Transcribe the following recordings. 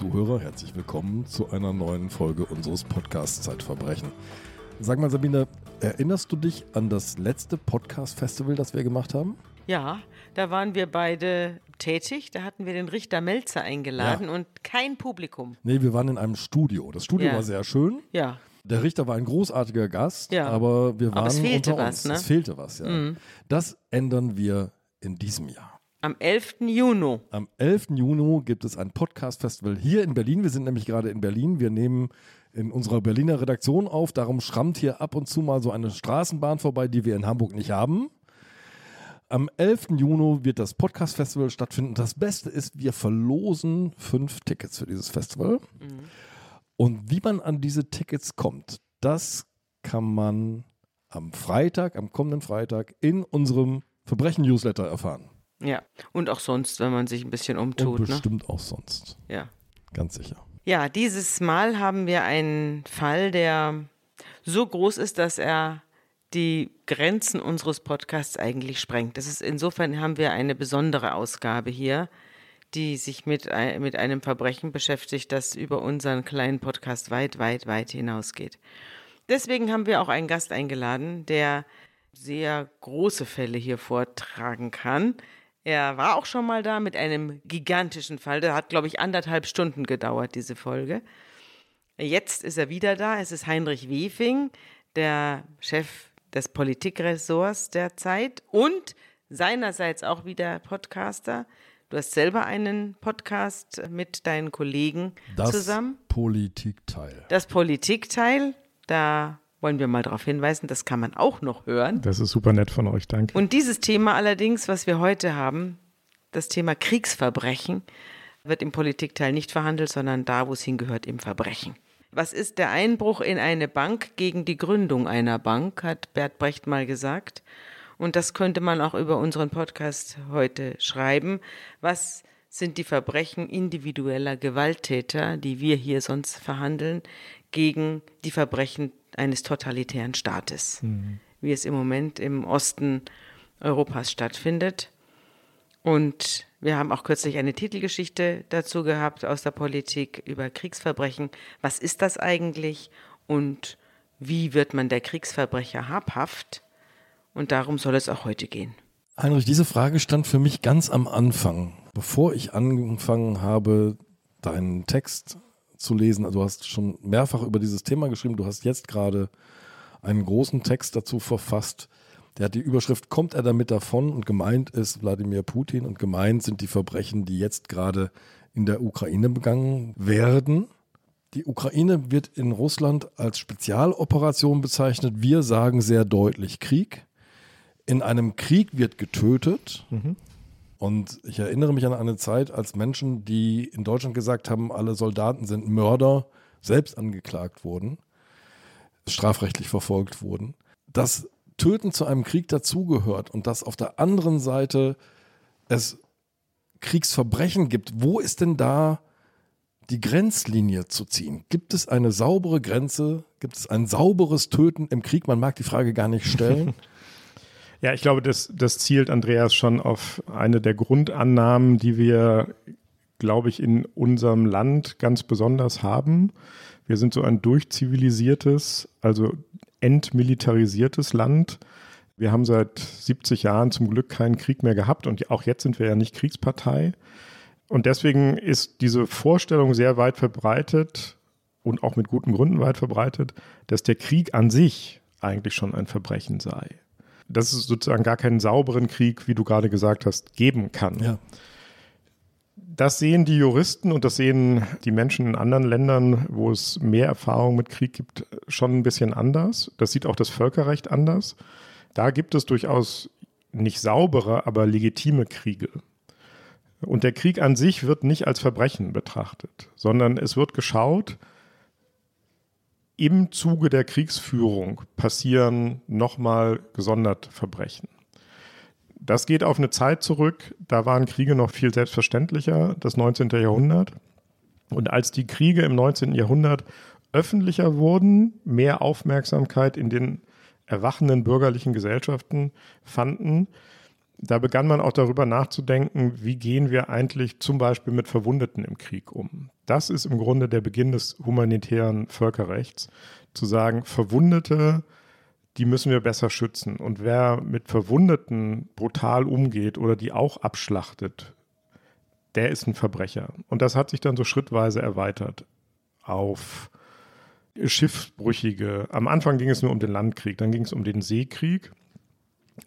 Zuhörer, herzlich willkommen zu einer neuen Folge unseres Podcasts Zeitverbrechen. Sag mal, Sabine, erinnerst du dich an das letzte Podcast-Festival, das wir gemacht haben? Ja, da waren wir beide tätig. Da hatten wir den Richter Melzer eingeladen Ja. und kein Publikum. Nee, wir waren in einem Studio. Das Studio Ja. war sehr schön. Ja, Der Richter war ein großartiger Gast, Ja. aber wir Aber waren es fehlte unter was, uns. ne? Es fehlte was, ja. Das ändern wir in diesem Jahr. Am 11. Juni. Am 11. Juni gibt es ein Podcast-Festival hier in Berlin. Wir sind nämlich gerade in Berlin. Wir nehmen in unserer Berliner Redaktion auf. Darum schrammt hier ab und zu mal so eine Straßenbahn vorbei, die wir in Hamburg nicht haben. Am 11. Juni wird das Podcast-Festival stattfinden. Das Beste ist, wir verlosen fünf Tickets für dieses Festival. Und wie man an diese Tickets kommt, das kann man am Freitag, am kommenden Freitag in unserem Verbrechen-Newsletter erfahren. Ja, und auch sonst, wenn man sich ein bisschen umtut. Und Ne? bestimmt auch sonst. Ja. Ganz sicher. ja, dieses Mal haben wir einen Fall, der so groß ist, dass er die Grenzen unseres Podcasts eigentlich sprengt. Das ist insofern haben wir eine besondere Ausgabe hier, die sich mit, ein- mit einem Verbrechen beschäftigt, das über unseren kleinen Podcast weit, weit, weit hinausgeht. Deswegen haben wir auch einen Gast eingeladen, der sehr große Fälle hier vortragen kann. Er war auch schon mal da mit einem gigantischen Fall. Der hat, glaube ich, anderthalb Stunden gedauert, diese Folge. Jetzt ist er wieder da. Es ist Heinrich Wiefing, der Chef des Politikressorts der Zeit und seinerseits auch wieder Podcaster. Du hast selber einen Podcast mit deinen Kollegen Das zusammen. Politikteil. Das Politikteil, da wollen wir mal darauf hinweisen, das kann man auch noch hören. Das ist super nett von euch, danke. Und dieses Thema allerdings, was wir heute haben, das Thema Kriegsverbrechen, wird im Politikteil nicht verhandelt, sondern da, wo es hingehört, im Verbrechen. Was ist der Einbruch in eine Bank gegen die Gründung einer Bank, hat Bert Brecht mal gesagt. Und das könnte man auch über unseren Podcast heute schreiben. Was sind die Verbrechen individueller Gewalttäter, die wir hier sonst verhandeln, gegen die Verbrechen eines totalitären Staates, wie es im Moment im Osten Europas stattfindet. Und wir haben auch kürzlich eine Titelgeschichte dazu gehabt aus der Politik über Kriegsverbrechen. Was ist das eigentlich und wie wird man der Kriegsverbrecher habhaft? Und darum soll es auch heute gehen. Heinrich, diese Frage stand für mich ganz am Anfang, bevor ich angefangen habe, deinen Text zu lesen. Also du hast schon mehrfach über dieses Thema geschrieben. Du hast jetzt gerade einen großen Text dazu verfasst. Der hat die Überschrift Kommt er damit davon? Und gemeint ist Wladimir Putin und gemeint sind die Verbrechen, die jetzt gerade in der Ukraine begangen werden. Die Ukraine wird in Russland als Spezialoperation bezeichnet. Wir sagen sehr deutlich Krieg. In einem Krieg wird getötet. Und ich erinnere mich an eine Zeit, als Menschen, die in Deutschland gesagt haben, alle Soldaten sind Mörder, selbst angeklagt wurden, strafrechtlich verfolgt wurden. Dass Töten zu einem Krieg dazugehört und dass auf der anderen Seite es Kriegsverbrechen gibt, wo ist denn da die Grenzlinie zu ziehen? Gibt es eine saubere Grenze? Gibt es ein sauberes Töten im Krieg? Man mag die Frage gar nicht stellen. Ja, ich glaube, das, das zielt Andreas schon auf eine der Grundannahmen, die wir, glaube ich, in unserem Land ganz besonders haben. Wir sind so ein durchzivilisiertes, also entmilitarisiertes Land. Wir haben seit 70 Jahren zum Glück keinen Krieg mehr gehabt und auch jetzt sind wir ja nicht Kriegspartei. Und deswegen ist diese Vorstellung sehr weit verbreitet und auch mit guten Gründen weit verbreitet, dass der Krieg an sich eigentlich schon ein Verbrechen sei. Dass es sozusagen gar keinen sauberen Krieg, wie du gerade gesagt hast, geben kann. ja. Das sehen die Juristen und das sehen die Menschen in anderen Ländern, wo es mehr Erfahrung mit Krieg gibt, schon ein bisschen anders. Das sieht auch das Völkerrecht anders. Da gibt es durchaus nicht saubere, aber legitime Kriege. Und der Krieg an sich wird nicht als Verbrechen betrachtet, sondern es wird geschaut, im Zuge der Kriegsführung passieren nochmal gesondert Verbrechen. Das geht auf eine Zeit zurück, da waren Kriege noch viel selbstverständlicher, das 19. Jahrhundert. Und als die Kriege im 19. Jahrhundert öffentlicher wurden, mehr Aufmerksamkeit in den erwachenden bürgerlichen Gesellschaften fanden, da begann man auch darüber nachzudenken, wie gehen wir eigentlich zum Beispiel mit Verwundeten im Krieg um. Das ist im Grunde der Beginn des humanitären Völkerrechts, zu sagen, Verwundete, die müssen wir besser schützen. Und wer mit Verwundeten brutal umgeht oder die auch abschlachtet, der ist ein Verbrecher. Und das hat sich dann so schrittweise erweitert auf Schiffbrüchige. Am Anfang ging es nur um den Landkrieg, dann ging es um den Seekrieg,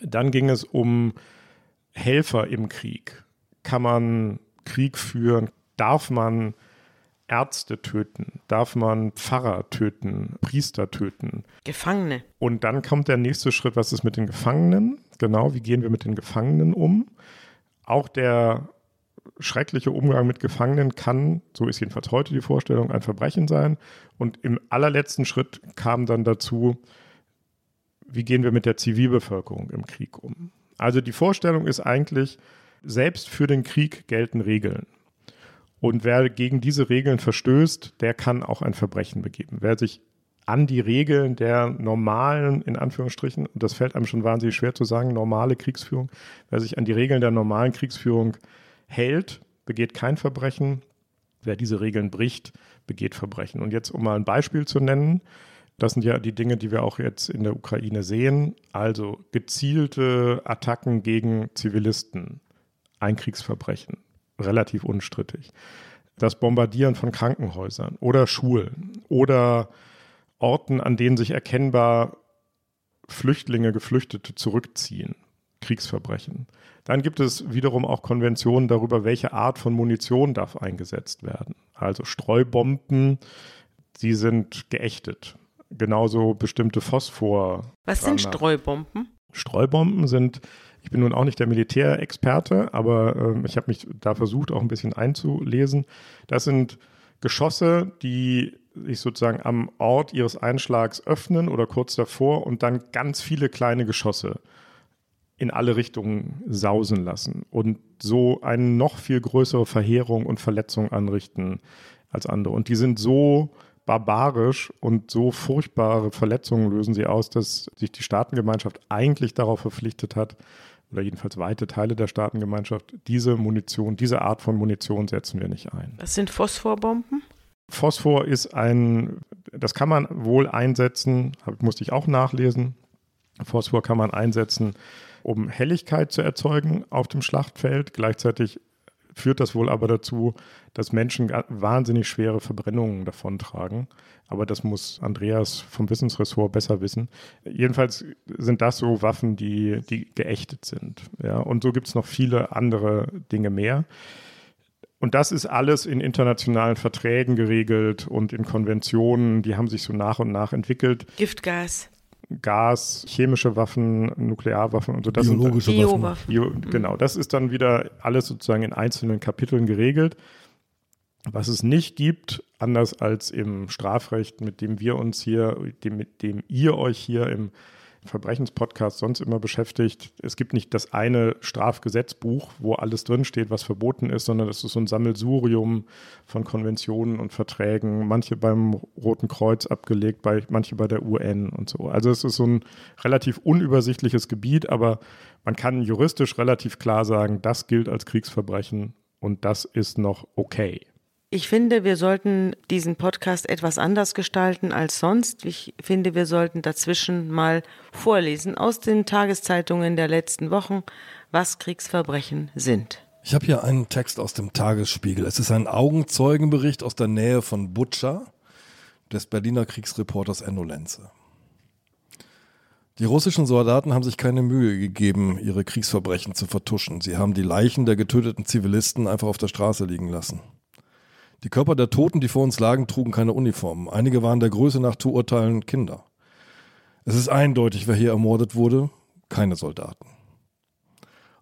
dann ging es um Helfer im Krieg. Kann man Krieg führen? Darf man Ärzte töten? Darf man Pfarrer töten? Priester töten? Gefangene. Und dann kommt der nächste Schritt, was ist mit den Gefangenen? Genau, wie gehen wir mit den Gefangenen um? Auch der schreckliche Umgang mit Gefangenen kann, so ist jedenfalls heute die Vorstellung, ein Verbrechen sein. Und im allerletzten Schritt kam dann dazu, wie gehen wir mit der Zivilbevölkerung im Krieg um? Also die Vorstellung ist eigentlich, selbst für den Krieg gelten Regeln. Und wer gegen diese Regeln verstößt, der kann auch ein Verbrechen begeben. Wer sich an die Regeln der normalen, in Anführungsstrichen, und das fällt einem schon wahnsinnig schwer zu sagen, normale Kriegsführung, wer sich an die Regeln der normalen Kriegsführung hält, begeht kein Verbrechen. Wer diese Regeln bricht, begeht Verbrechen. Und jetzt, um mal ein Beispiel zu nennen, das sind ja die Dinge, die wir auch jetzt in der Ukraine sehen. Also gezielte Attacken gegen Zivilisten, ein Kriegsverbrechen, relativ unstrittig. Das Bombardieren von Krankenhäusern oder Schulen oder Orten, an denen sich erkennbar Flüchtlinge, Geflüchtete zurückziehen, Kriegsverbrechen. Dann gibt es wiederum auch Konventionen darüber, welche Art von Munition darf eingesetzt werden. Also Streubomben, sie sind geächtet genauso bestimmte Phosphor. Was sind Streubomben? Streubomben sind, ich bin nun auch nicht der Militärexperte, aber äh, ich habe mich da versucht, auch ein bisschen einzulesen. Das sind Geschosse, die sich sozusagen am Ort ihres Einschlags öffnen oder kurz davor und dann ganz viele kleine Geschosse in alle Richtungen sausen lassen und so eine noch viel größere Verheerung und Verletzung anrichten als andere. Und die sind so barbarisch und so furchtbare Verletzungen lösen sie aus, dass sich die Staatengemeinschaft eigentlich darauf verpflichtet hat, oder jedenfalls weite Teile der Staatengemeinschaft, diese Munition, diese Art von Munition setzen wir nicht ein. Was sind Phosphorbomben? Phosphor ist ein, das kann man wohl einsetzen, musste ich auch nachlesen. Phosphor kann man einsetzen, um Helligkeit zu erzeugen auf dem Schlachtfeld. Gleichzeitig führt das wohl aber dazu, dass Menschen wahnsinnig schwere Verbrennungen davontragen. Aber das muss Andreas vom Wissensressort besser wissen. Jedenfalls sind das so Waffen, die, die geächtet sind. Ja, und so gibt es noch viele andere Dinge mehr. Und das ist alles in internationalen Verträgen geregelt und in Konventionen, die haben sich so nach und nach entwickelt. Giftgas. Gas, chemische Waffen, Nuklearwaffen und so. Das Biologische sind, Waffen. Bio, genau, das ist dann wieder alles sozusagen in einzelnen Kapiteln geregelt. Was es nicht gibt, anders als im Strafrecht, mit dem wir uns hier, dem, mit dem ihr euch hier im Verbrechenspodcast sonst immer beschäftigt. Es gibt nicht das eine Strafgesetzbuch, wo alles drinsteht, was verboten ist, sondern es ist so ein Sammelsurium von Konventionen und Verträgen, manche beim Roten Kreuz abgelegt, bei, manche bei der UN und so. Also es ist so ein relativ unübersichtliches Gebiet, aber man kann juristisch relativ klar sagen, das gilt als Kriegsverbrechen und das ist noch okay. Ich finde, wir sollten diesen Podcast etwas anders gestalten als sonst. Ich finde, wir sollten dazwischen mal vorlesen aus den Tageszeitungen der letzten Wochen, was Kriegsverbrechen sind. Ich habe hier einen Text aus dem Tagesspiegel. Es ist ein Augenzeugenbericht aus der Nähe von Butscha des Berliner Kriegsreporters Enno Lenze. Die russischen Soldaten haben sich keine Mühe gegeben, ihre Kriegsverbrechen zu vertuschen. Sie haben die Leichen der getöteten Zivilisten einfach auf der Straße liegen lassen. Die Körper der Toten, die vor uns lagen, trugen keine Uniformen. Einige waren der Größe nach zu urteilen Kinder. Es ist eindeutig, wer hier ermordet wurde. Keine Soldaten.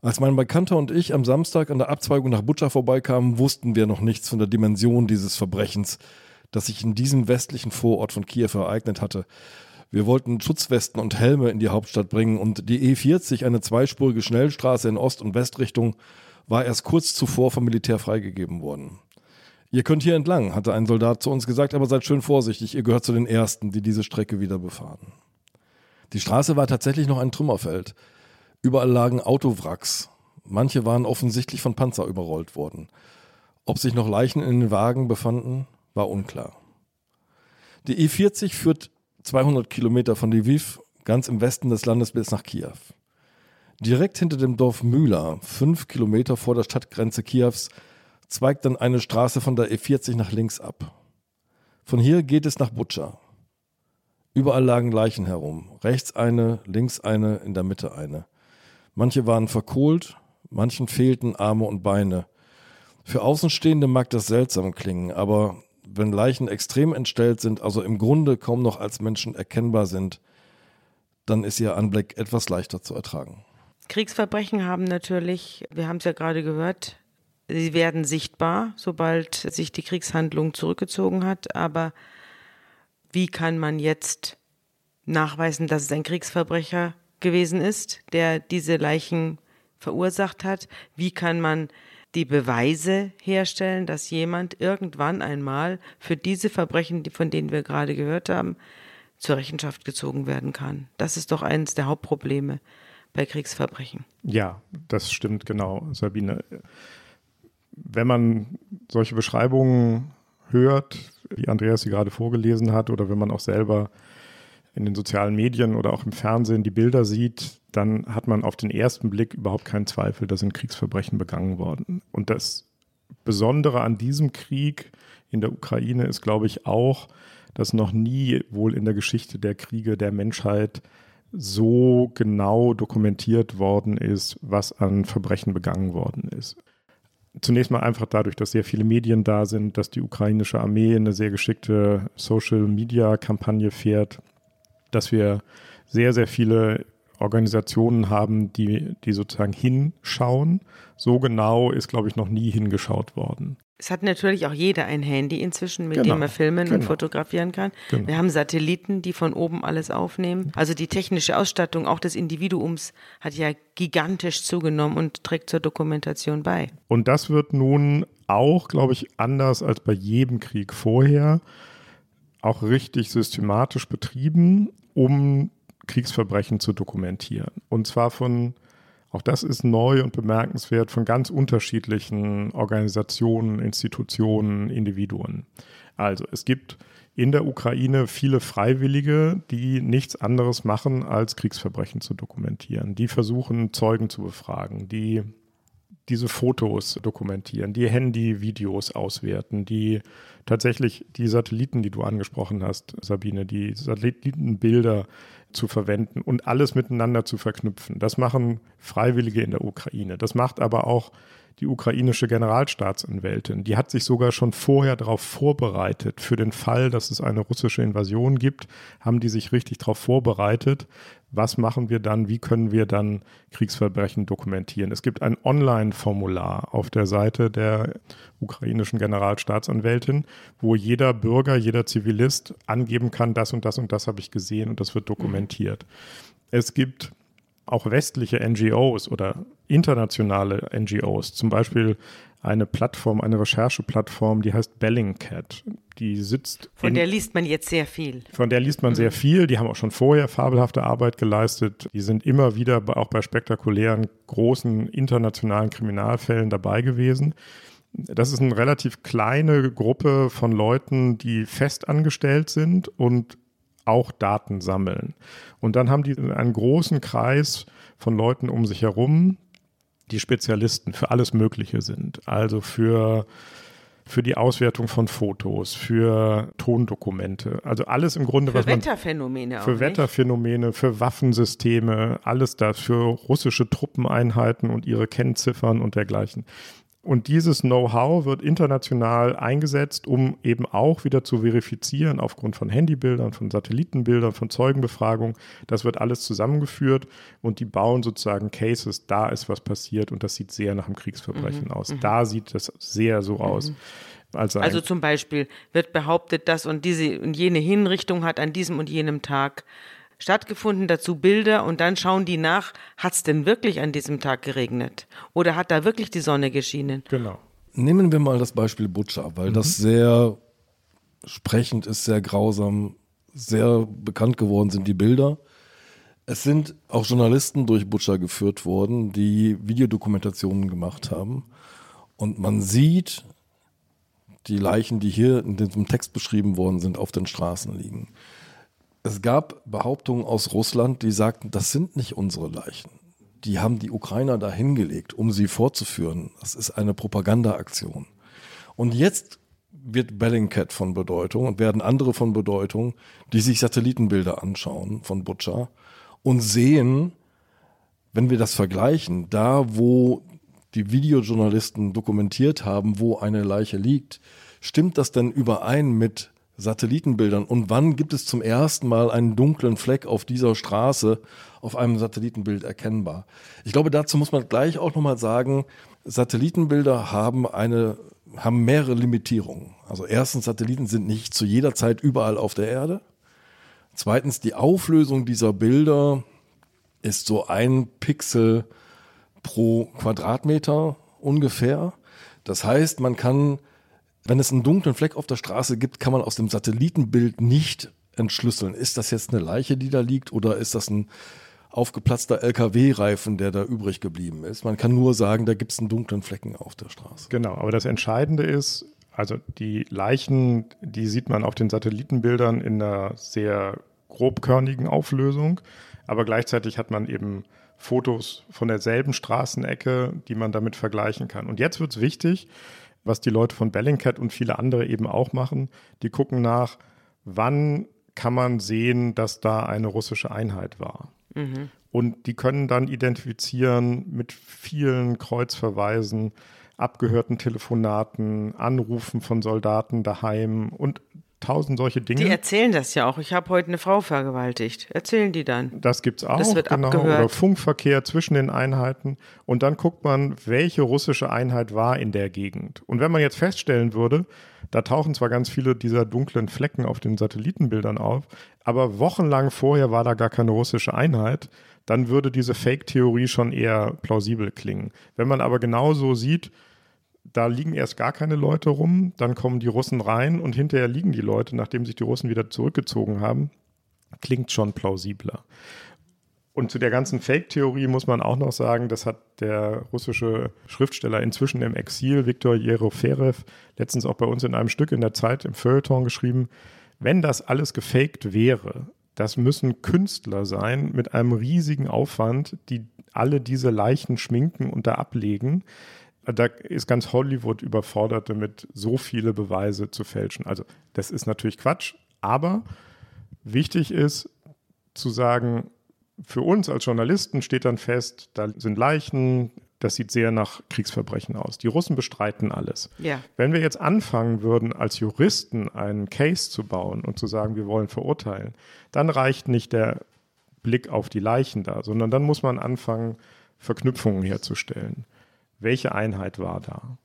Als mein Bekannter und ich am Samstag an der Abzweigung nach Butscha vorbeikamen, wussten wir noch nichts von der Dimension dieses Verbrechens, das sich in diesem westlichen Vorort von Kiew ereignet hatte. Wir wollten Schutzwesten und Helme in die Hauptstadt bringen und die E40, eine zweispurige Schnellstraße in Ost- und Westrichtung, war erst kurz zuvor vom Militär freigegeben worden. Ihr könnt hier entlang, hatte ein Soldat zu uns gesagt, aber seid schön vorsichtig, ihr gehört zu den Ersten, die diese Strecke wieder befahren. Die Straße war tatsächlich noch ein Trümmerfeld. Überall lagen Autowracks. Manche waren offensichtlich von Panzer überrollt worden. Ob sich noch Leichen in den Wagen befanden, war unklar. Die E40 führt 200 Kilometer von Lviv, ganz im Westen des Landes, bis nach Kiew. Direkt hinter dem Dorf Mühla, fünf Kilometer vor der Stadtgrenze Kiews, zweigt dann eine Straße von der E40 nach links ab. Von hier geht es nach Butscha. Überall lagen Leichen herum. Rechts eine, links eine, in der Mitte eine. Manche waren verkohlt, manchen fehlten Arme und Beine. Für Außenstehende mag das seltsam klingen, aber wenn Leichen extrem entstellt sind, also im Grunde kaum noch als Menschen erkennbar sind, dann ist ihr Anblick etwas leichter zu ertragen. Kriegsverbrechen haben natürlich, wir haben es ja gerade gehört, sie werden sichtbar, sobald sich die Kriegshandlung zurückgezogen hat. Aber wie kann man jetzt nachweisen, dass es ein Kriegsverbrecher gewesen ist, der diese Leichen verursacht hat? Wie kann man die Beweise herstellen, dass jemand irgendwann einmal für diese Verbrechen, von denen wir gerade gehört haben, zur Rechenschaft gezogen werden kann? Das ist doch eines der Hauptprobleme bei Kriegsverbrechen. Ja, das stimmt genau, Sabine. Wenn man solche Beschreibungen hört, wie Andreas sie gerade vorgelesen hat, oder wenn man auch selber in den sozialen Medien oder auch im Fernsehen die Bilder sieht, dann hat man auf den ersten Blick überhaupt keinen Zweifel, da sind Kriegsverbrechen begangen worden. Und das Besondere an diesem Krieg in der Ukraine ist, glaube ich, auch, dass noch nie wohl in der Geschichte der Kriege der Menschheit so genau dokumentiert worden ist, was an Verbrechen begangen worden ist. Zunächst mal einfach dadurch, dass sehr viele Medien da sind, dass die ukrainische Armee eine sehr geschickte Social-Media-Kampagne fährt, dass wir sehr, sehr viele Organisationen haben, die, die sozusagen hinschauen. So genau ist, glaube ich, noch nie hingeschaut worden. Es hat natürlich auch jeder ein Handy inzwischen, mit genau, dem er filmen genau. und fotografieren kann. Genau. Wir haben Satelliten, die von oben alles aufnehmen. Also die technische Ausstattung auch des Individuums hat ja gigantisch zugenommen und trägt zur Dokumentation bei. Und das wird nun auch, glaube ich, anders als bei jedem Krieg vorher, auch richtig systematisch betrieben, um Kriegsverbrechen zu dokumentieren. Und zwar von auch das ist neu und bemerkenswert von ganz unterschiedlichen Organisationen, Institutionen, Individuen. Also es gibt in der Ukraine viele Freiwillige, die nichts anderes machen, als Kriegsverbrechen zu dokumentieren. Die versuchen, Zeugen zu befragen, die diese Fotos dokumentieren, die Handyvideos auswerten, die tatsächlich die Satelliten, die du angesprochen hast, Sabine, die Satellitenbilder zu verwenden und alles miteinander zu verknüpfen. Das machen Freiwillige in der Ukraine. Das macht aber auch die ukrainische Generalstaatsanwältin. Die hat sich sogar schon vorher darauf vorbereitet. Für den Fall, dass es eine russische Invasion gibt, haben die sich richtig darauf vorbereitet. Was machen wir dann? Wie können wir dann Kriegsverbrechen dokumentieren? Es gibt ein Online-Formular auf der Seite der ukrainischen Generalstaatsanwältin, wo jeder Bürger, jeder Zivilist angeben kann, das und das und das habe ich gesehen und das wird dokumentiert. Es gibt auch westliche NGOs oder internationale NGOs, zum Beispiel eine Plattform, eine Rechercheplattform, die heißt Bellingcat. Die sitzt. Von in, der liest man jetzt sehr viel. Von der liest man mhm. sehr viel. Die haben auch schon vorher fabelhafte Arbeit geleistet. Die sind immer wieder auch bei spektakulären, großen internationalen Kriminalfällen dabei gewesen. Das ist eine relativ kleine Gruppe von Leuten, die fest angestellt sind und auch Daten sammeln. Und dann haben die einen großen Kreis von Leuten um sich herum, die Spezialisten für alles Mögliche sind. Also für, für die Auswertung von Fotos, für Tondokumente. Also alles im Grunde, für was man. Für Wetterphänomene auch. Für Wetterphänomene, für Waffensysteme, alles das, für russische Truppeneinheiten und ihre Kennziffern und dergleichen. Und dieses Know-how wird international eingesetzt, um eben auch wieder zu verifizieren aufgrund von Handybildern, von Satellitenbildern, von Zeugenbefragung. Das wird alles zusammengeführt und die bauen sozusagen Cases, da ist was passiert und das sieht sehr nach einem Kriegsverbrechen mhm. aus. Mhm. Da sieht das sehr so aus. Mhm. Also, also zum Beispiel wird behauptet, dass und diese und jene Hinrichtung hat an diesem und jenem Tag stattgefunden, dazu Bilder und dann schauen die nach, hat es denn wirklich an diesem Tag geregnet? Oder hat da wirklich die Sonne geschienen? Genau. Nehmen wir mal das Beispiel Butcher, weil mhm. das sehr sprechend ist, sehr grausam, sehr bekannt geworden sind die Bilder. Es sind auch Journalisten durch Butcher geführt worden, die Videodokumentationen gemacht haben. Und man sieht die Leichen, die hier in diesem Text beschrieben worden sind, auf den Straßen liegen. Es gab Behauptungen aus Russland, die sagten, das sind nicht unsere Leichen. Die haben die Ukrainer da hingelegt, um sie vorzuführen. Das ist eine Propagandaaktion. Und jetzt wird Bellingcat von Bedeutung und werden andere von Bedeutung, die sich Satellitenbilder anschauen von Butcher und sehen, wenn wir das vergleichen, da wo die Videojournalisten dokumentiert haben, wo eine Leiche liegt, stimmt das denn überein mit Satellitenbildern? Und wann gibt es zum ersten Mal einen dunklen Fleck auf dieser Straße auf einem Satellitenbild erkennbar? Ich glaube, dazu muss man gleich auch nochmal sagen, Satellitenbilder haben eine haben mehrere Limitierungen. Also erstens, Satelliten sind nicht zu jeder Zeit überall auf der Erde. Zweitens, die Auflösung dieser Bilder ist so ein Pixel pro Quadratmeter ungefähr. Das heißt, man kann, wenn es einen dunklen Fleck auf der Straße gibt, kann man aus dem Satellitenbild nicht entschlüsseln. Ist das jetzt eine Leiche, die da liegt, oder ist das ein aufgeplatzter LKW-Reifen, der da übrig geblieben ist? Man kann nur sagen, da gibt es einen dunklen Flecken auf der Straße. Genau, aber das Entscheidende ist, also die Leichen, die sieht man auf den Satellitenbildern in einer sehr grobkörnigen Auflösung, aber gleichzeitig hat man eben Fotos von derselben Straßenecke, die man damit vergleichen kann. Und jetzt wird es wichtig, was die Leute von Bellingcat und viele andere eben auch machen. Die gucken nach, wann kann man sehen, dass da eine russische Einheit war. Mhm. Und die können dann identifizieren mit vielen Kreuzverweisen, abgehörten Telefonaten, Anrufen von Soldaten daheim und tausend solche Dinge. Die erzählen das ja auch. Ich habe heute eine Frau vergewaltigt. Erzählen die dann. Das gibt es auch. Das wird genau. abgehört. Oder Funkverkehr zwischen den Einheiten. Und dann guckt man, welche russische Einheit war in der Gegend. Und wenn man jetzt feststellen würde, da tauchen zwar ganz viele dieser dunklen Flecken auf den Satellitenbildern auf, aber wochenlang vorher war da gar keine russische Einheit, dann würde diese Fake-Theorie schon eher plausibel klingen. Wenn man aber genauso sieht, da liegen erst gar keine Leute rum, dann kommen die Russen rein und hinterher liegen die Leute, nachdem sich die Russen wieder zurückgezogen haben. Klingt schon plausibler. Und zu der ganzen Fake-Theorie muss man auch noch sagen, das hat der russische Schriftsteller inzwischen im Exil, Viktor Jeroferev, letztens auch bei uns in einem Stück in der Zeit im Feuilleton geschrieben, wenn das alles gefaked wäre, das müssen Künstler sein mit einem riesigen Aufwand, die alle diese Leichen schminken und da ablegen da ist ganz Hollywood überfordert damit, so viele Beweise zu fälschen. Also das ist natürlich Quatsch, aber wichtig ist zu sagen, für uns als Journalisten steht dann fest, da sind Leichen, das sieht sehr nach Kriegsverbrechen aus. Die Russen bestreiten alles. Ja. Wenn wir jetzt anfangen würden, als Juristen einen Case zu bauen und zu sagen, wir wollen verurteilen, dann reicht nicht der Blick auf die Leichen da, sondern dann muss man anfangen, Verknüpfungen herzustellen welche Einheit war da?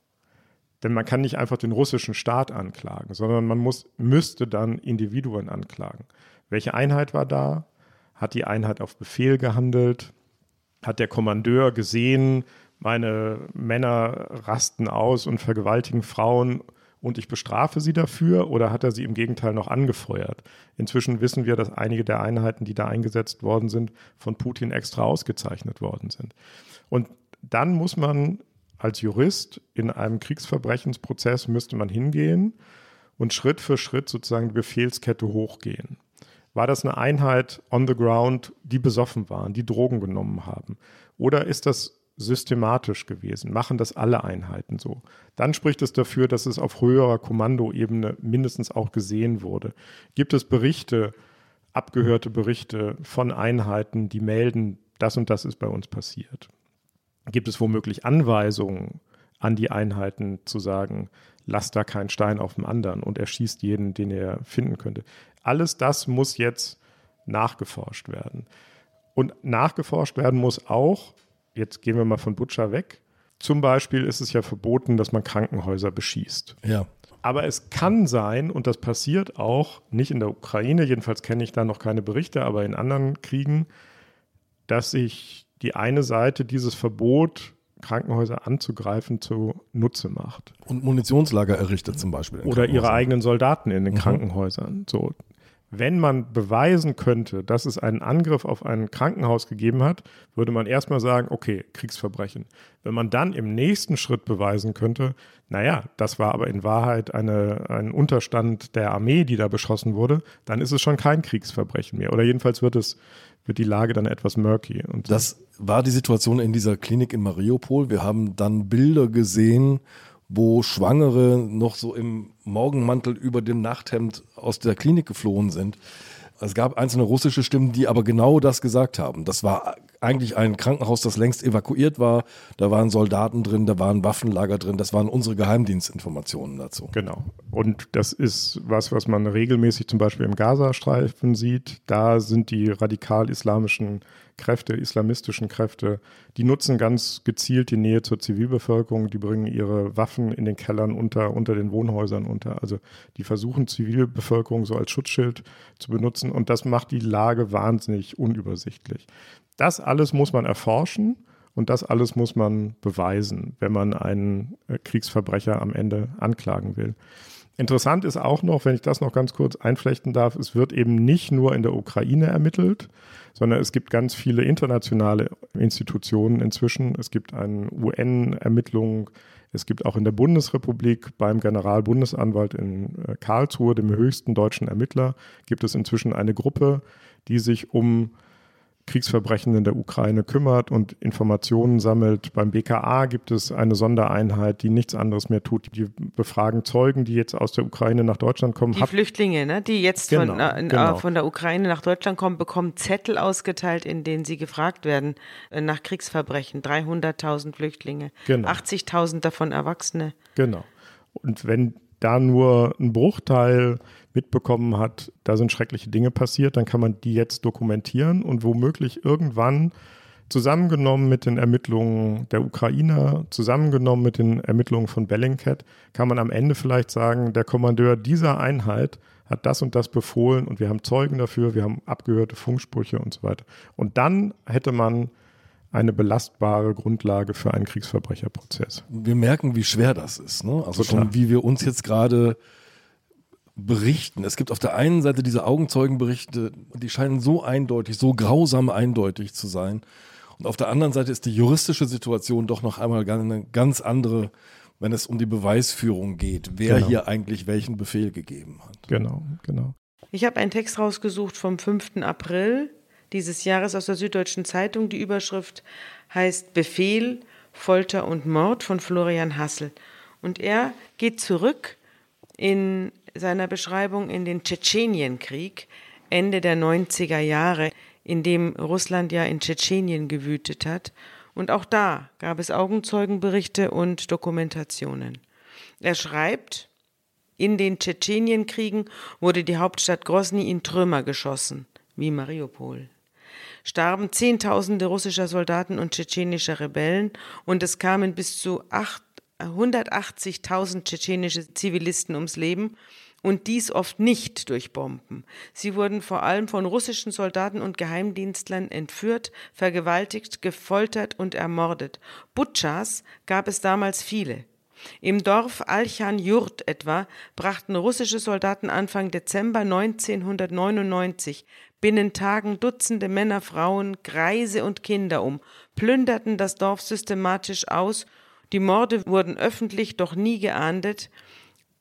Denn man kann nicht einfach den russischen Staat anklagen, sondern man muss, müsste dann Individuen anklagen. Welche Einheit war da? Hat die Einheit auf Befehl gehandelt? Hat der Kommandeur gesehen, meine Männer rasten aus und vergewaltigen Frauen und ich bestrafe sie dafür oder hat er sie im Gegenteil noch angefeuert? Inzwischen wissen wir, dass einige der Einheiten, die da eingesetzt worden sind, von Putin extra ausgezeichnet worden sind. Und dann muss man als Jurist in einem Kriegsverbrechensprozess müsste man hingehen und Schritt für Schritt sozusagen die Befehlskette hochgehen. War das eine Einheit on the ground, die besoffen waren, die Drogen genommen haben? Oder ist das systematisch gewesen? Machen das alle Einheiten so? Dann spricht es dafür, dass es auf höherer Kommandoebene mindestens auch gesehen wurde. Gibt es Berichte, abgehörte Berichte von Einheiten, die melden, das und das ist bei uns passiert? Gibt es womöglich Anweisungen an die Einheiten zu sagen, lass da keinen Stein auf dem anderen und er schießt jeden, den er finden könnte. Alles das muss jetzt nachgeforscht werden. Und nachgeforscht werden muss auch, jetzt gehen wir mal von Butcher weg, zum Beispiel ist es ja verboten, dass man Krankenhäuser beschießt. Ja. Aber es kann sein, und das passiert auch, nicht in der Ukraine, jedenfalls kenne ich da noch keine Berichte, aber in anderen Kriegen, dass sich die eine Seite dieses Verbot, Krankenhäuser anzugreifen, zunutze macht. Und Munitionslager errichtet zum Beispiel. Oder ihre eigenen Soldaten in den mhm. Krankenhäusern. So. Wenn man beweisen könnte, dass es einen Angriff auf ein Krankenhaus gegeben hat, würde man erstmal sagen, okay, Kriegsverbrechen. Wenn man dann im nächsten Schritt beweisen könnte, naja, das war aber in Wahrheit eine, ein Unterstand der Armee, die da beschossen wurde, dann ist es schon kein Kriegsverbrechen mehr. Oder jedenfalls wird es, wird die Lage dann etwas murky. Und das war die Situation in dieser Klinik in Mariupol. Wir haben dann Bilder gesehen, wo Schwangere noch so im Morgenmantel über dem Nachthemd aus der Klinik geflohen sind. Es gab einzelne russische Stimmen, die aber genau das gesagt haben. Das war eigentlich ein Krankenhaus, das längst evakuiert war. Da waren Soldaten drin, da waren Waffenlager drin. Das waren unsere Geheimdienstinformationen dazu. Genau. Und das ist was, was man regelmäßig zum Beispiel im Gazastreifen sieht. Da sind die radikal-islamischen Kräfte, islamistischen Kräfte, die nutzen ganz gezielt die Nähe zur Zivilbevölkerung, die bringen ihre Waffen in den Kellern unter, unter den Wohnhäusern unter. Also die versuchen Zivilbevölkerung so als Schutzschild zu benutzen und das macht die Lage wahnsinnig unübersichtlich. Das alles muss man erforschen und das alles muss man beweisen, wenn man einen äh, Kriegsverbrecher am Ende anklagen will. Interessant ist auch noch, wenn ich das noch ganz kurz einflechten darf, es wird eben nicht nur in der Ukraine ermittelt, sondern es gibt ganz viele internationale Institutionen inzwischen. Es gibt eine UN-Ermittlung. Es gibt auch in der Bundesrepublik beim Generalbundesanwalt in äh, Karlsruhe, dem höchsten deutschen Ermittler, gibt es inzwischen eine Gruppe, die sich um Kriegsverbrechen in der Ukraine kümmert und Informationen sammelt. Beim BKA gibt es eine Sondereinheit, die nichts anderes mehr tut. Die befragen Zeugen, die jetzt aus der Ukraine nach Deutschland kommen. Die Hab Flüchtlinge, ne? die jetzt genau, von, äh, genau. von, der Ukraine nach Deutschland kommen, bekommen Zettel ausgeteilt, in denen sie gefragt werden äh, nach Kriegsverbrechen. 300.000 Flüchtlinge, genau. 80.000 davon Erwachsene. Genau. Und wenn da nur ein Bruchteil mitbekommen hat, da sind schreckliche Dinge passiert, dann kann man die jetzt dokumentieren und womöglich irgendwann zusammengenommen mit den Ermittlungen der Ukrainer, zusammengenommen mit den Ermittlungen von Bellingcat, kann man am Ende vielleicht sagen, der Kommandeur dieser Einheit hat das und das befohlen und wir haben Zeugen dafür, wir haben abgehörte Funksprüche und so weiter. Und dann hätte man eine belastbare Grundlage für einen Kriegsverbrecherprozess. Wir merken, wie schwer das ist. Ne? Also Total. schon, wie wir uns jetzt gerade berichten. Es gibt auf der einen Seite diese Augenzeugenberichte, die scheinen so eindeutig, so grausam eindeutig zu sein. Und auf der anderen Seite ist die juristische Situation doch noch einmal eine ganz andere, wenn es um die Beweisführung geht, wer genau. hier eigentlich welchen Befehl gegeben hat. Genau, genau. Ich habe einen Text rausgesucht vom 5. April dieses Jahres aus der Süddeutschen Zeitung. Die Überschrift heißt Befehl, Folter und Mord von Florian Hassel. Und er geht zurück in seiner Beschreibung in den Tschetschenienkrieg Ende der 90er Jahre, in dem Russland ja in Tschetschenien gewütet hat. Und auch da gab es Augenzeugenberichte und Dokumentationen. Er schreibt, in den Tschetschenienkriegen wurde die Hauptstadt Grosny in Trümmer geschossen, wie Mariupol. Starben Zehntausende russischer Soldaten und tschetschenischer Rebellen und es kamen bis zu 180.000 tschetschenische Zivilisten ums Leben und dies oft nicht durch Bomben. Sie wurden vor allem von russischen Soldaten und Geheimdienstlern entführt, vergewaltigt, gefoltert und ermordet. Butchas gab es damals viele. Im Dorf Alchan-Jurt etwa brachten russische Soldaten Anfang Dezember 1999 binnen Tagen Dutzende Männer, Frauen, Greise und Kinder um, plünderten das Dorf systematisch aus, die Morde wurden öffentlich doch nie geahndet,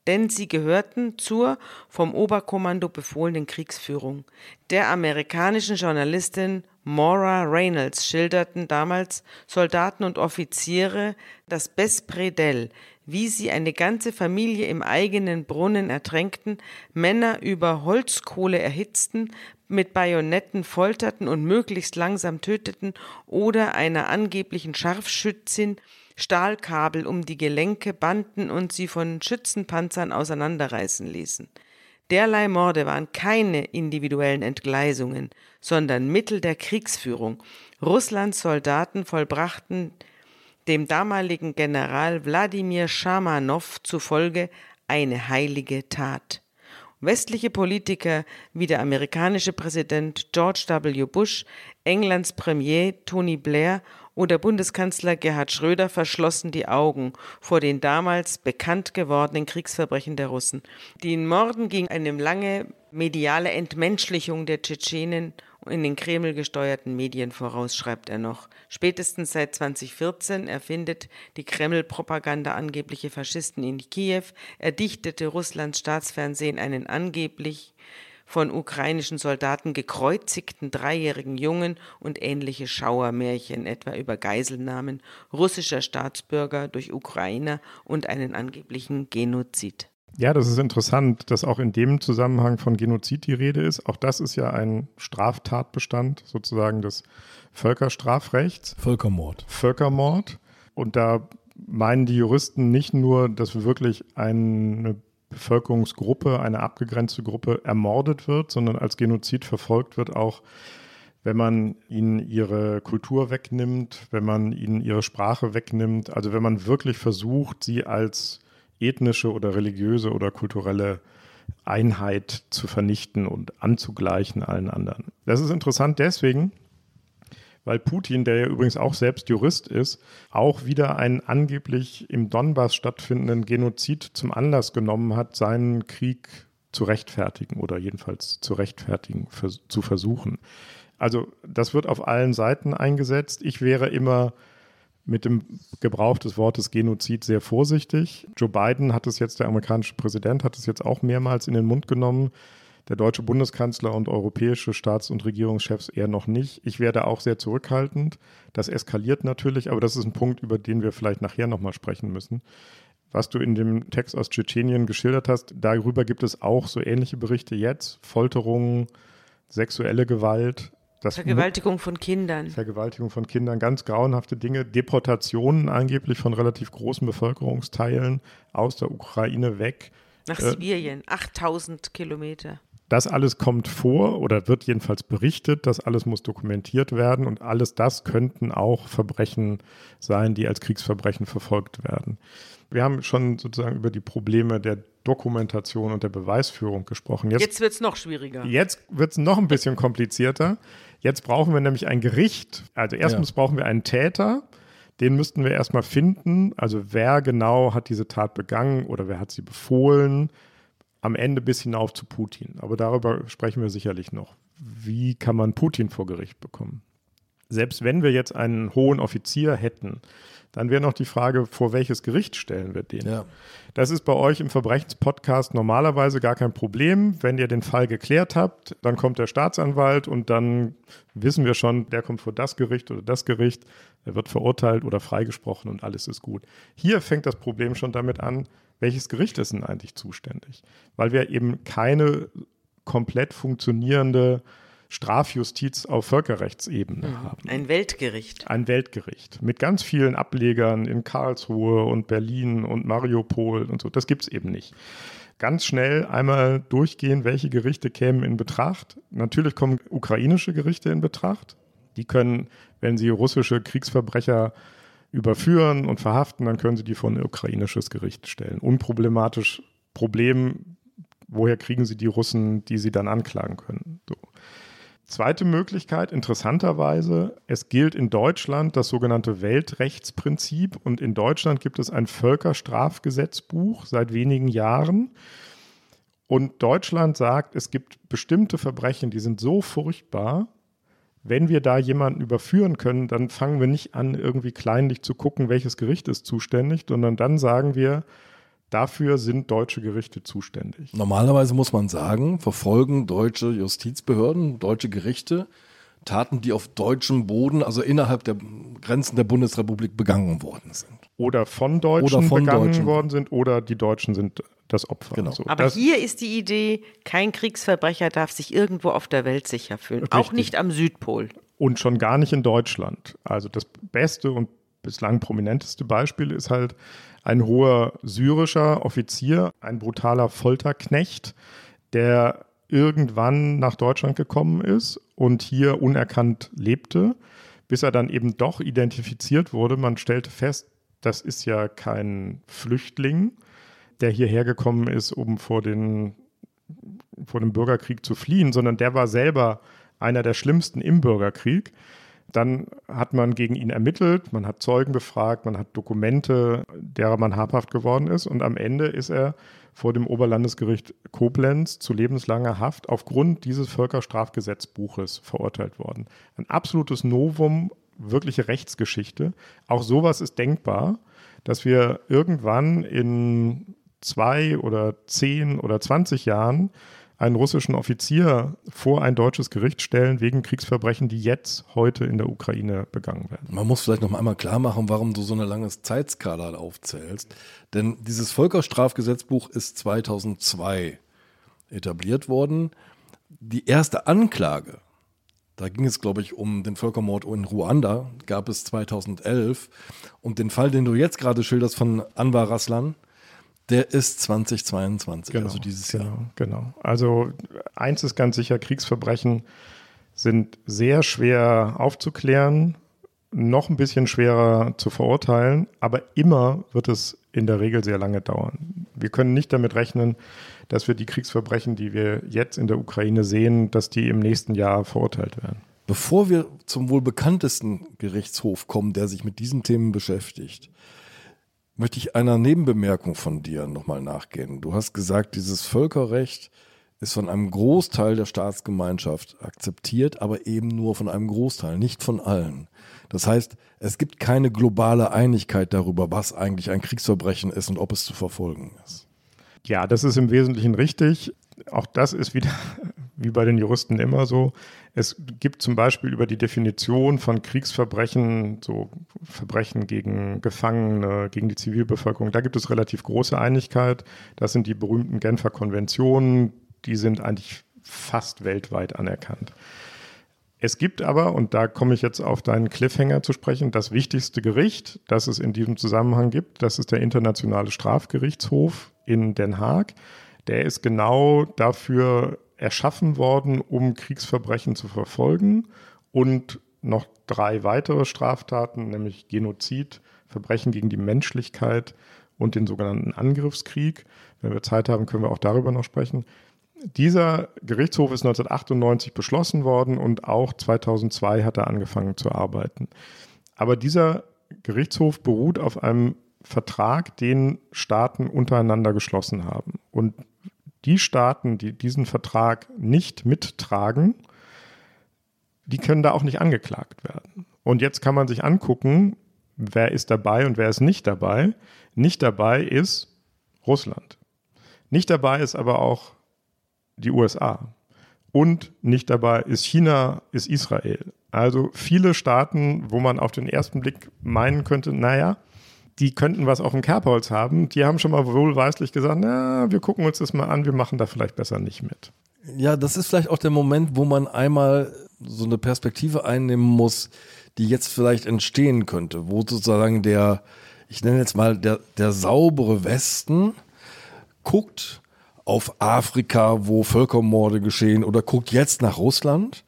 denn sie gehörten zur vom Oberkommando befohlenen Kriegsführung. Der amerikanischen Journalistin Maura Reynolds schilderten damals Soldaten und Offiziere das Bespredel, wie sie eine ganze Familie im eigenen Brunnen ertränkten, Männer über Holzkohle erhitzten, mit Bajonetten folterten und möglichst langsam töteten oder einer angeblichen Scharfschützin Stahlkabel um die Gelenke banden und sie von Schützenpanzern auseinanderreißen ließen. Derlei Morde waren keine individuellen Entgleisungen, sondern Mittel der Kriegsführung. Russlands Soldaten vollbrachten dem damaligen General Wladimir Schamanow zufolge eine heilige Tat. Westliche Politiker wie der amerikanische Präsident George W. Bush, Englands Premier Tony Blair oder Bundeskanzler Gerhard Schröder verschlossen die Augen vor den damals bekannt gewordenen Kriegsverbrechen der Russen. Den Morden ging eine lange mediale Entmenschlichung der Tschetschenen in den Kreml gesteuerten Medien voraus, schreibt er noch. Spätestens seit 2014 erfindet die Kreml-Propaganda angebliche Faschisten in Kiew, erdichtete Russlands Staatsfernsehen einen angeblich von ukrainischen Soldaten gekreuzigten dreijährigen Jungen und ähnliche Schauermärchen, etwa über Geiselnahmen russischer Staatsbürger durch Ukrainer und einen angeblichen Genozid. Ja, das ist interessant, dass auch in dem Zusammenhang von Genozid die Rede ist. Auch das ist ja ein Straftatbestand sozusagen des Völkerstrafrechts. Völkermord. Völkermord. Und da meinen die Juristen nicht nur, dass wirklich eine Bevölkerungsgruppe, eine abgegrenzte Gruppe ermordet wird, sondern als Genozid verfolgt wird auch, wenn man ihnen ihre Kultur wegnimmt, wenn man ihnen ihre Sprache wegnimmt, also wenn man wirklich versucht, sie als ethnische oder religiöse oder kulturelle Einheit zu vernichten und anzugleichen allen anderen. Das ist interessant deswegen, weil Putin, der ja übrigens auch selbst Jurist ist, auch wieder einen angeblich im Donbass stattfindenden Genozid zum Anlass genommen hat, seinen Krieg zu rechtfertigen oder jedenfalls zu rechtfertigen, zu versuchen. Also das wird auf allen Seiten eingesetzt. Ich wäre immer mit dem Gebrauch des Wortes Genozid sehr vorsichtig. Joe Biden hat es jetzt, der amerikanische Präsident, hat es jetzt auch mehrmals in den Mund genommen. Der deutsche Bundeskanzler und europäische Staats- und Regierungschefs eher noch nicht. Ich werde auch sehr zurückhaltend. Das eskaliert natürlich, aber das ist ein Punkt, über den wir vielleicht nachher nochmal sprechen müssen. Was du in dem Text aus Tschetschenien geschildert hast, darüber gibt es auch so ähnliche Berichte jetzt. Folterungen, sexuelle Gewalt, das Vergewaltigung von Kindern. Vergewaltigung von Kindern, ganz grauenhafte Dinge. Deportationen angeblich von relativ großen Bevölkerungsteilen aus der Ukraine weg. Nach äh, Sibirien, 8000 Kilometer. Das alles kommt vor oder wird jedenfalls berichtet. Das alles muss dokumentiert werden und alles das könnten auch Verbrechen sein, die als Kriegsverbrechen verfolgt werden. Wir haben schon sozusagen über die Probleme der Dokumentation und der Beweisführung gesprochen. Jetzt, jetzt wird es noch schwieriger. Jetzt wird es noch ein bisschen komplizierter. Jetzt brauchen wir nämlich ein Gericht. Also erstens ja. brauchen wir einen Täter. Den müssten wir erstmal finden. Also wer genau hat diese Tat begangen oder wer hat sie befohlen? Am Ende bis hinauf zu Putin. Aber darüber sprechen wir sicherlich noch. Wie kann man Putin vor Gericht bekommen? Selbst wenn wir jetzt einen hohen Offizier hätten, dann wäre noch die Frage, vor welches Gericht stellen wir den? Ja. Das ist bei euch im Verbrechenspodcast normalerweise gar kein Problem. Wenn ihr den Fall geklärt habt, dann kommt der Staatsanwalt und dann wissen wir schon, der kommt vor das Gericht oder das Gericht, er wird verurteilt oder freigesprochen und alles ist gut. Hier fängt das Problem schon damit an, welches Gericht ist denn eigentlich zuständig? Weil wir eben keine komplett funktionierende Strafjustiz auf Völkerrechtsebene mhm. haben. Ein Weltgericht. Ein Weltgericht mit ganz vielen Ablegern in Karlsruhe und Berlin und Mariupol und so. Das gibt es eben nicht. Ganz schnell einmal durchgehen, welche Gerichte kämen in Betracht. Natürlich kommen ukrainische Gerichte in Betracht. Die können, wenn sie russische Kriegsverbrecher überführen und verhaften, dann können sie die vor ein ukrainisches Gericht stellen. Unproblematisch. Problem, woher kriegen sie die Russen, die sie dann anklagen können? So. Zweite Möglichkeit, interessanterweise, es gilt in Deutschland das sogenannte Weltrechtsprinzip und in Deutschland gibt es ein Völkerstrafgesetzbuch seit wenigen Jahren. Und Deutschland sagt, es gibt bestimmte Verbrechen, die sind so furchtbar, wenn wir da jemanden überführen können, dann fangen wir nicht an, irgendwie kleinlich zu gucken, welches Gericht ist zuständig, sondern dann sagen wir, Dafür sind deutsche Gerichte zuständig. Normalerweise muss man sagen, verfolgen deutsche Justizbehörden, deutsche Gerichte Taten, die auf deutschem Boden, also innerhalb der Grenzen der Bundesrepublik begangen worden sind. Oder von Deutschen oder von begangen Deutschen. worden sind oder die Deutschen sind das Opfer. Genau. So, Aber hier ist die Idee, kein Kriegsverbrecher darf sich irgendwo auf der Welt sicher fühlen. Richtig. Auch nicht am Südpol. Und schon gar nicht in Deutschland. Also das beste und bislang prominenteste Beispiel ist halt ein hoher syrischer Offizier, ein brutaler Folterknecht, der irgendwann nach Deutschland gekommen ist und hier unerkannt lebte, bis er dann eben doch identifiziert wurde. Man stellte fest, das ist ja kein Flüchtling, der hierher gekommen ist, um vor, den, vor dem Bürgerkrieg zu fliehen, sondern der war selber einer der schlimmsten im Bürgerkrieg Dann hat man gegen ihn ermittelt, man hat Zeugen befragt, man hat Dokumente, derer man habhaft geworden ist. Und am Ende ist er vor dem Oberlandesgericht Koblenz zu lebenslanger Haft aufgrund dieses Völkerstrafgesetzbuches verurteilt worden. Ein absolutes Novum, wirkliche Rechtsgeschichte. Auch sowas ist denkbar, dass wir irgendwann in zwei oder zehn oder zwanzig Jahren einen russischen Offizier vor ein deutsches Gericht stellen wegen Kriegsverbrechen, die jetzt heute in der Ukraine begangen werden. Man muss vielleicht noch einmal klar machen, warum du so eine lange Zeitskala aufzählst. Denn dieses Völkerstrafgesetzbuch ist 2002 etabliert worden. Die erste Anklage, da ging es, glaube ich, um den Völkermord in Ruanda, gab es 2011. Und den Fall, den du jetzt gerade schilderst von Anwar Raslan, der ist 2022, genau, also dieses genau, Jahr. Genau. Also eins ist ganz sicher, Kriegsverbrechen sind sehr schwer aufzuklären, noch ein bisschen schwerer zu verurteilen, aber immer wird es in der Regel sehr lange dauern. Wir können nicht damit rechnen, dass wir die Kriegsverbrechen, die wir jetzt in der Ukraine sehen, dass die im nächsten Jahr verurteilt werden. Bevor wir zum wohl bekanntesten Gerichtshof kommen, der sich mit diesen Themen beschäftigt, möchte ich einer Nebenbemerkung von dir nochmal nachgehen. Du hast gesagt, dieses Völkerrecht ist von einem Großteil der Staatsgemeinschaft akzeptiert, aber eben nur von einem Großteil, nicht von allen. Das heißt, es gibt keine globale Einigkeit darüber, was eigentlich ein Kriegsverbrechen ist und ob es zu verfolgen ist. Ja, das ist im Wesentlichen richtig. Auch das ist wieder wie bei den Juristen immer so. Es gibt zum Beispiel über die Definition von Kriegsverbrechen, so Verbrechen gegen Gefangene, gegen die Zivilbevölkerung, da gibt es relativ große Einigkeit. Das sind die berühmten Genfer Konventionen, die sind eigentlich fast weltweit anerkannt. Es gibt aber, und da komme ich jetzt auf deinen Cliffhanger zu sprechen, das wichtigste Gericht, das es in diesem Zusammenhang gibt, das ist der Internationale Strafgerichtshof in Den Haag. Der ist genau dafür erschaffen worden, um Kriegsverbrechen zu verfolgen und noch drei weitere Straftaten, nämlich Genozid, Verbrechen gegen die Menschlichkeit und den sogenannten Angriffskrieg. Wenn wir Zeit haben, können wir auch darüber noch sprechen. Dieser Gerichtshof ist 1998 beschlossen worden und auch 2002 hat er angefangen zu arbeiten. Aber dieser Gerichtshof beruht auf einem Vertrag, den Staaten untereinander geschlossen haben. Und die Staaten, die diesen Vertrag nicht mittragen, die können da auch nicht angeklagt werden. Und jetzt kann man sich angucken, wer ist dabei und wer ist nicht dabei. Nicht dabei ist Russland. Nicht dabei ist aber auch die USA. Und nicht dabei ist China, ist Israel. Also viele Staaten, wo man auf den ersten Blick meinen könnte, naja, die könnten was auf dem Kerbholz haben. Die haben schon mal wohlweislich gesagt, na, wir gucken uns das mal an, wir machen da vielleicht besser nicht mit. Ja, das ist vielleicht auch der Moment, wo man einmal so eine Perspektive einnehmen muss, die jetzt vielleicht entstehen könnte, wo sozusagen der, ich nenne jetzt mal der, der saubere Westen guckt auf Afrika, wo Völkermorde geschehen oder guckt jetzt nach Russland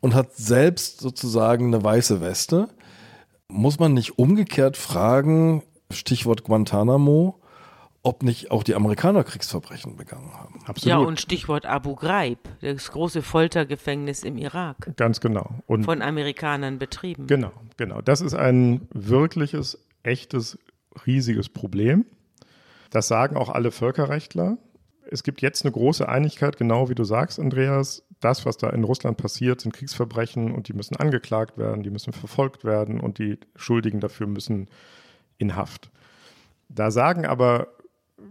und hat selbst sozusagen eine weiße Weste muss man nicht umgekehrt fragen, Stichwort Guantanamo, ob nicht auch die Amerikaner Kriegsverbrechen begangen haben? Absolut. Ja, und Stichwort Abu Ghraib, das große Foltergefängnis im Irak. Ganz genau. Und von Amerikanern betrieben. Genau, genau. Das ist ein wirkliches, echtes, riesiges Problem. Das sagen auch alle Völkerrechtler. Es gibt jetzt eine große Einigkeit, genau wie du sagst, Andreas das, was da in Russland passiert, sind Kriegsverbrechen und die müssen angeklagt werden, die müssen verfolgt werden und die Schuldigen dafür müssen in Haft. Da sagen aber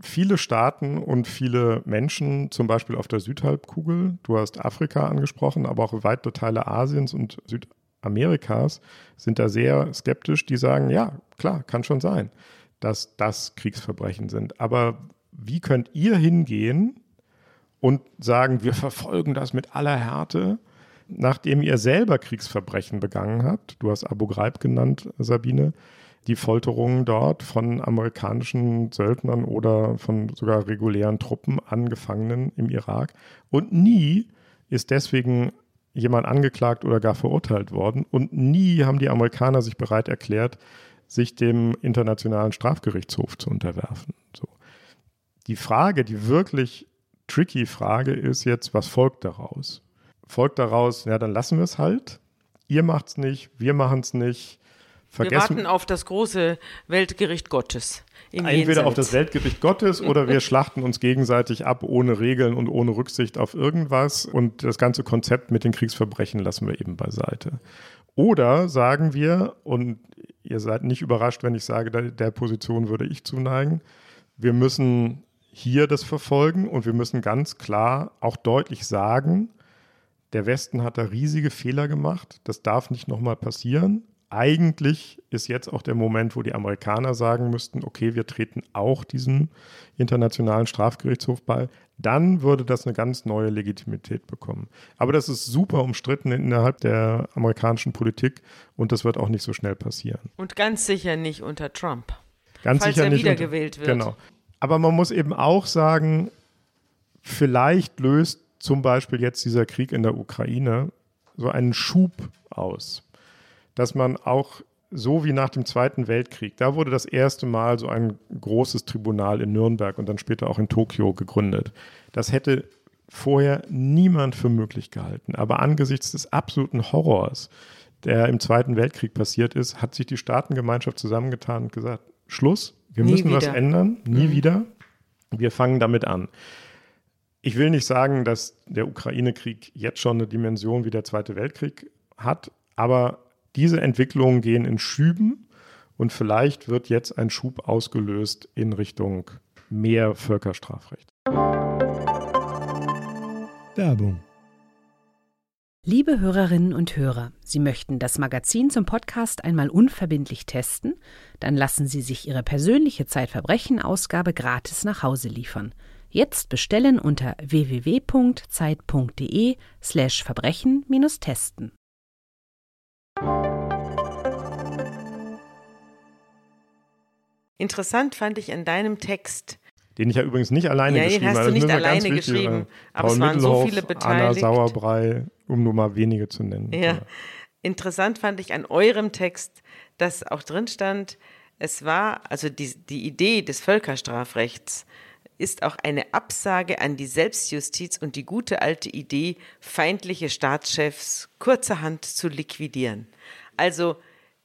viele Staaten und viele Menschen, zum Beispiel auf der Südhalbkugel, du hast Afrika angesprochen, aber auch weite Teile Asiens und Südamerikas, sind da sehr skeptisch. Die sagen, ja, klar, kann schon sein, dass das Kriegsverbrechen sind. Aber wie könnt ihr hingehen und sagen, wir verfolgen das mit aller Härte, nachdem ihr selber Kriegsverbrechen begangen habt. Du hast Abu Ghraib genannt, Sabine. Die Folterungen dort von amerikanischen Söldnern oder von sogar regulären Truppen an Gefangenen im Irak. Und nie ist deswegen jemand angeklagt oder gar verurteilt worden. Und nie haben die Amerikaner sich bereit erklärt, sich dem Internationalen Strafgerichtshof zu unterwerfen. So. Die Frage, die wirklich tricky Frage ist jetzt, was folgt daraus? Folgt daraus, ja, dann lassen wir es halt. ihr macht's nicht, wir machen's nicht. Vergessen, wir warten auf das große Weltgericht Gottes. Entweder Jenseits. auf das Weltgericht Gottes oder wir schlachten uns gegenseitig ab ohne Regeln und ohne Rücksicht auf irgendwas und das ganze Konzept mit den Kriegsverbrechen lassen wir eben beiseite. Oder sagen wir, und ihr seid nicht überrascht, wenn ich sage, der, der Position würde ich zuneigen, wir müssen hier das verfolgen und wir müssen ganz klar auch deutlich sagen, der Westen hat da riesige Fehler gemacht. Das darf nicht nochmal passieren. Eigentlich ist jetzt auch der Moment, wo die Amerikaner sagen müssten, okay, wir treten auch diesem internationalen Strafgerichtshof bei. Dann würde das eine ganz neue Legitimität bekommen. Aber das ist super umstritten innerhalb der amerikanischen Politik und das wird auch nicht so schnell passieren. Und ganz sicher nicht unter Trump. Ganz falls sicher er nicht wiedergewählt wird. Genau. Aber man muss eben auch sagen, vielleicht löst zum Beispiel jetzt dieser Krieg in der Ukraine so einen Schub aus, dass man auch so wie nach dem Zweiten Weltkrieg, da wurde das erste Mal so ein großes Tribunal in Nürnberg und dann später auch in Tokio gegründet. Das hätte vorher niemand für möglich gehalten. Aber angesichts des absoluten Horrors, der im Zweiten Weltkrieg passiert ist, hat sich die Staatengemeinschaft zusammengetan und gesagt, Schluss, wir Nie müssen wieder. was ändern, nie mhm. wieder. Wir fangen damit an. Ich will nicht sagen, dass der Ukraine-Krieg jetzt schon eine Dimension wie der Zweite Weltkrieg hat, aber diese Entwicklungen gehen in Schüben und vielleicht wird jetzt ein Schub ausgelöst in Richtung mehr Völkerstrafrecht. Werbung Liebe Hörerinnen und Hörer, Sie möchten das Magazin zum Podcast einmal unverbindlich testen? Dann lassen Sie sich Ihre persönliche Zeitverbrechen-Ausgabe gratis nach Hause liefern. Jetzt bestellen unter www.zeit.de slash Verbrechen-testen. Interessant fand ich in deinem Text, den ich ja übrigens nicht alleine ja, geschrieben habe. Den hast du nicht alleine geschrieben, aber Paul es waren so viele beteiligt. Anna Sauerbrei, um nur mal wenige zu nennen. Ja. ja. Interessant fand ich an eurem Text, dass auch drin stand, es war, also die, die Idee des Völkerstrafrechts ist auch eine Absage an die Selbstjustiz und die gute alte Idee, feindliche Staatschefs kurzerhand zu liquidieren. Also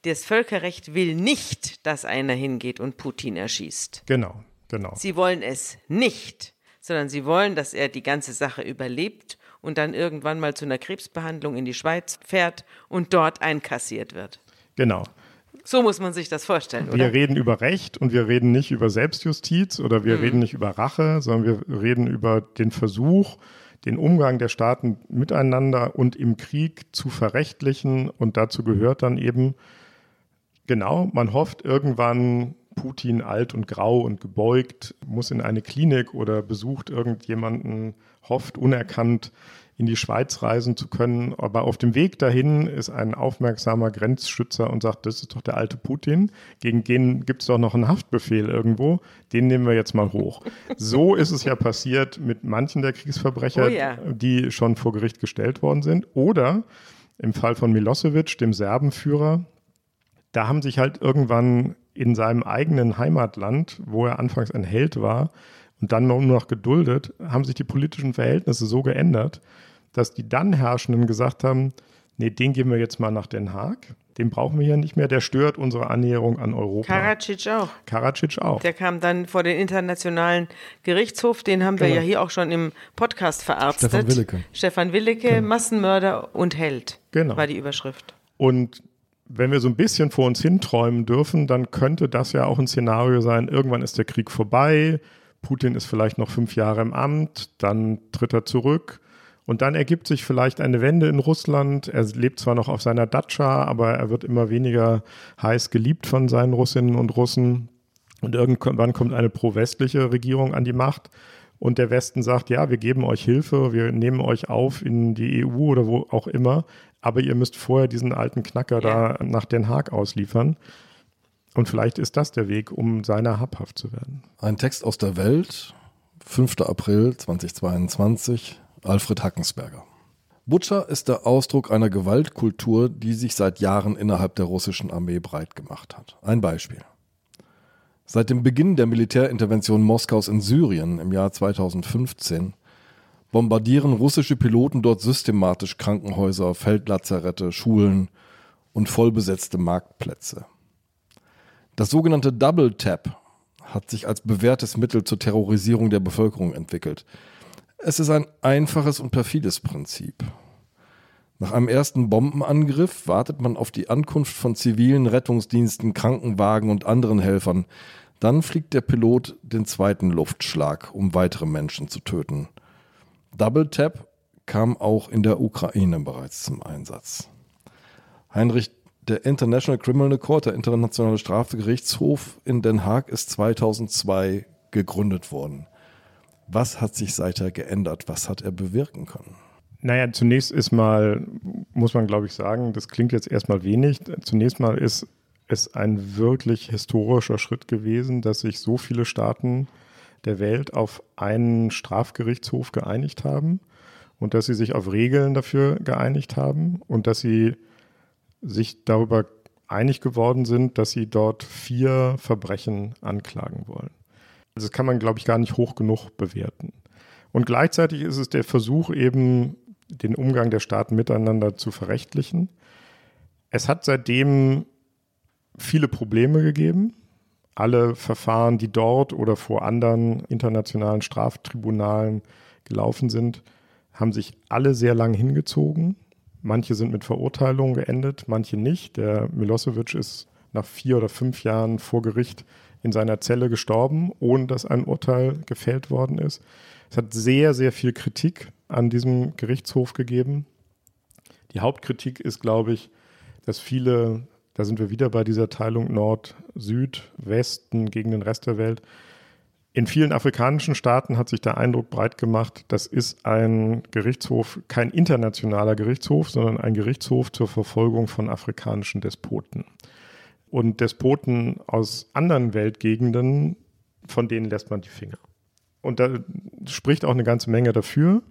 das Völkerrecht will nicht, dass einer hingeht und Putin erschießt. Genau. Genau. Sie wollen es nicht, sondern sie wollen, dass er die ganze Sache überlebt und dann irgendwann mal zu einer Krebsbehandlung in die Schweiz fährt und dort einkassiert wird. Genau. So muss man sich das vorstellen, oder? Wir reden über Recht und wir reden nicht über Selbstjustiz oder wir mhm. reden nicht über Rache, sondern wir reden über den Versuch, den Umgang der Staaten miteinander und im Krieg zu verrechtlichen. Und dazu gehört dann eben, genau, man hofft irgendwann Putin alt und grau und gebeugt, muss in eine Klinik oder besucht irgendjemanden, hofft unerkannt in die Schweiz reisen zu können. Aber auf dem Weg dahin ist ein aufmerksamer Grenzschützer und sagt, das ist doch der alte Putin, gegen den gibt es doch noch einen Haftbefehl irgendwo, den nehmen wir jetzt mal hoch. So ist es ja passiert mit manchen der Kriegsverbrecher, oh ja. die schon vor Gericht gestellt worden sind. Oder im Fall von Milosevic, dem Serbenführer, da haben sich halt irgendwann in seinem eigenen Heimatland, wo er anfangs ein Held war und dann nur noch geduldet, haben sich die politischen Verhältnisse so geändert, dass die dann Herrschenden gesagt haben, nee, den geben wir jetzt mal nach Den Haag. Den brauchen wir hier nicht mehr, der stört unsere Annäherung an Europa. Karadzic auch. Karadzic auch. Der kam dann vor den Internationalen Gerichtshof, den haben wir genau. ja hier auch schon im Podcast verarztet. Stefan Willeke. Stefan Willeke, genau. Massenmörder und Held, genau. war die Überschrift. Und wenn wir so ein bisschen vor uns hinträumen dürfen, dann könnte das ja auch ein Szenario sein, irgendwann ist der Krieg vorbei, Putin ist vielleicht noch fünf Jahre im Amt, dann tritt er zurück und dann ergibt sich vielleicht eine Wende in Russland. Er lebt zwar noch auf seiner Datscha, aber er wird immer weniger heiß geliebt von seinen Russinnen und Russen. Und irgendwann kommt eine pro-westliche Regierung an die Macht. Und der Westen sagt, ja, wir geben euch Hilfe, wir nehmen euch auf in die EU oder wo auch immer aber ihr müsst vorher diesen alten Knacker ja. da nach Den Haag ausliefern. Und vielleicht ist das der Weg, um seiner habhaft zu werden. Ein Text aus der Welt, 5. April 2022, Alfred Hackensberger. Butcher ist der Ausdruck einer Gewaltkultur, die sich seit Jahren innerhalb der russischen Armee breit gemacht hat. Ein Beispiel. Seit dem Beginn der Militärintervention Moskaus in Syrien im Jahr 2015 bombardieren russische Piloten dort systematisch Krankenhäuser, Feldlazarette, Schulen und vollbesetzte Marktplätze. Das sogenannte Double Tap hat sich als bewährtes Mittel zur Terrorisierung der Bevölkerung entwickelt. Es ist ein einfaches und perfides Prinzip. Nach einem ersten Bombenangriff wartet man auf die Ankunft von zivilen Rettungsdiensten, Krankenwagen und anderen Helfern. Dann fliegt der Pilot den zweiten Luftschlag, um weitere Menschen zu töten. Double Tap kam auch in der Ukraine bereits zum Einsatz. Heinrich, der International Criminal Court, der Internationale Strafgerichtshof in Den Haag, ist 2002 gegründet worden. Was hat sich seither geändert? Was hat er bewirken können? Naja, zunächst ist mal, muss man glaube ich sagen, das klingt jetzt erstmal wenig. Zunächst mal ist es ein wirklich historischer Schritt gewesen, dass sich so viele Staaten der Welt auf einen Strafgerichtshof geeinigt haben und dass sie sich auf Regeln dafür geeinigt haben und dass sie sich darüber einig geworden sind, dass sie dort vier Verbrechen anklagen wollen. Das kann man, glaube ich, gar nicht hoch genug bewerten. Und gleichzeitig ist es der Versuch eben den Umgang der Staaten miteinander zu verrechtlichen. Es hat seitdem viele Probleme gegeben. Alle Verfahren, die dort oder vor anderen internationalen Straftribunalen gelaufen sind, haben sich alle sehr lang hingezogen. Manche sind mit Verurteilungen geendet, manche nicht. Der Milosevic ist nach vier oder fünf Jahren vor Gericht in seiner Zelle gestorben, ohne dass ein Urteil gefällt worden ist. Es hat sehr, sehr viel Kritik an diesem Gerichtshof gegeben. Die Hauptkritik ist, glaube ich, dass viele, da sind wir wieder bei dieser Teilung Nord, Süd, Westen gegen den Rest der Welt. In vielen afrikanischen Staaten hat sich der Eindruck breit gemacht, das ist ein Gerichtshof, kein internationaler Gerichtshof, sondern ein Gerichtshof zur Verfolgung von afrikanischen Despoten. Und Despoten aus anderen Weltgegenden, von denen lässt man die Finger. Und da spricht auch eine ganze Menge dafür.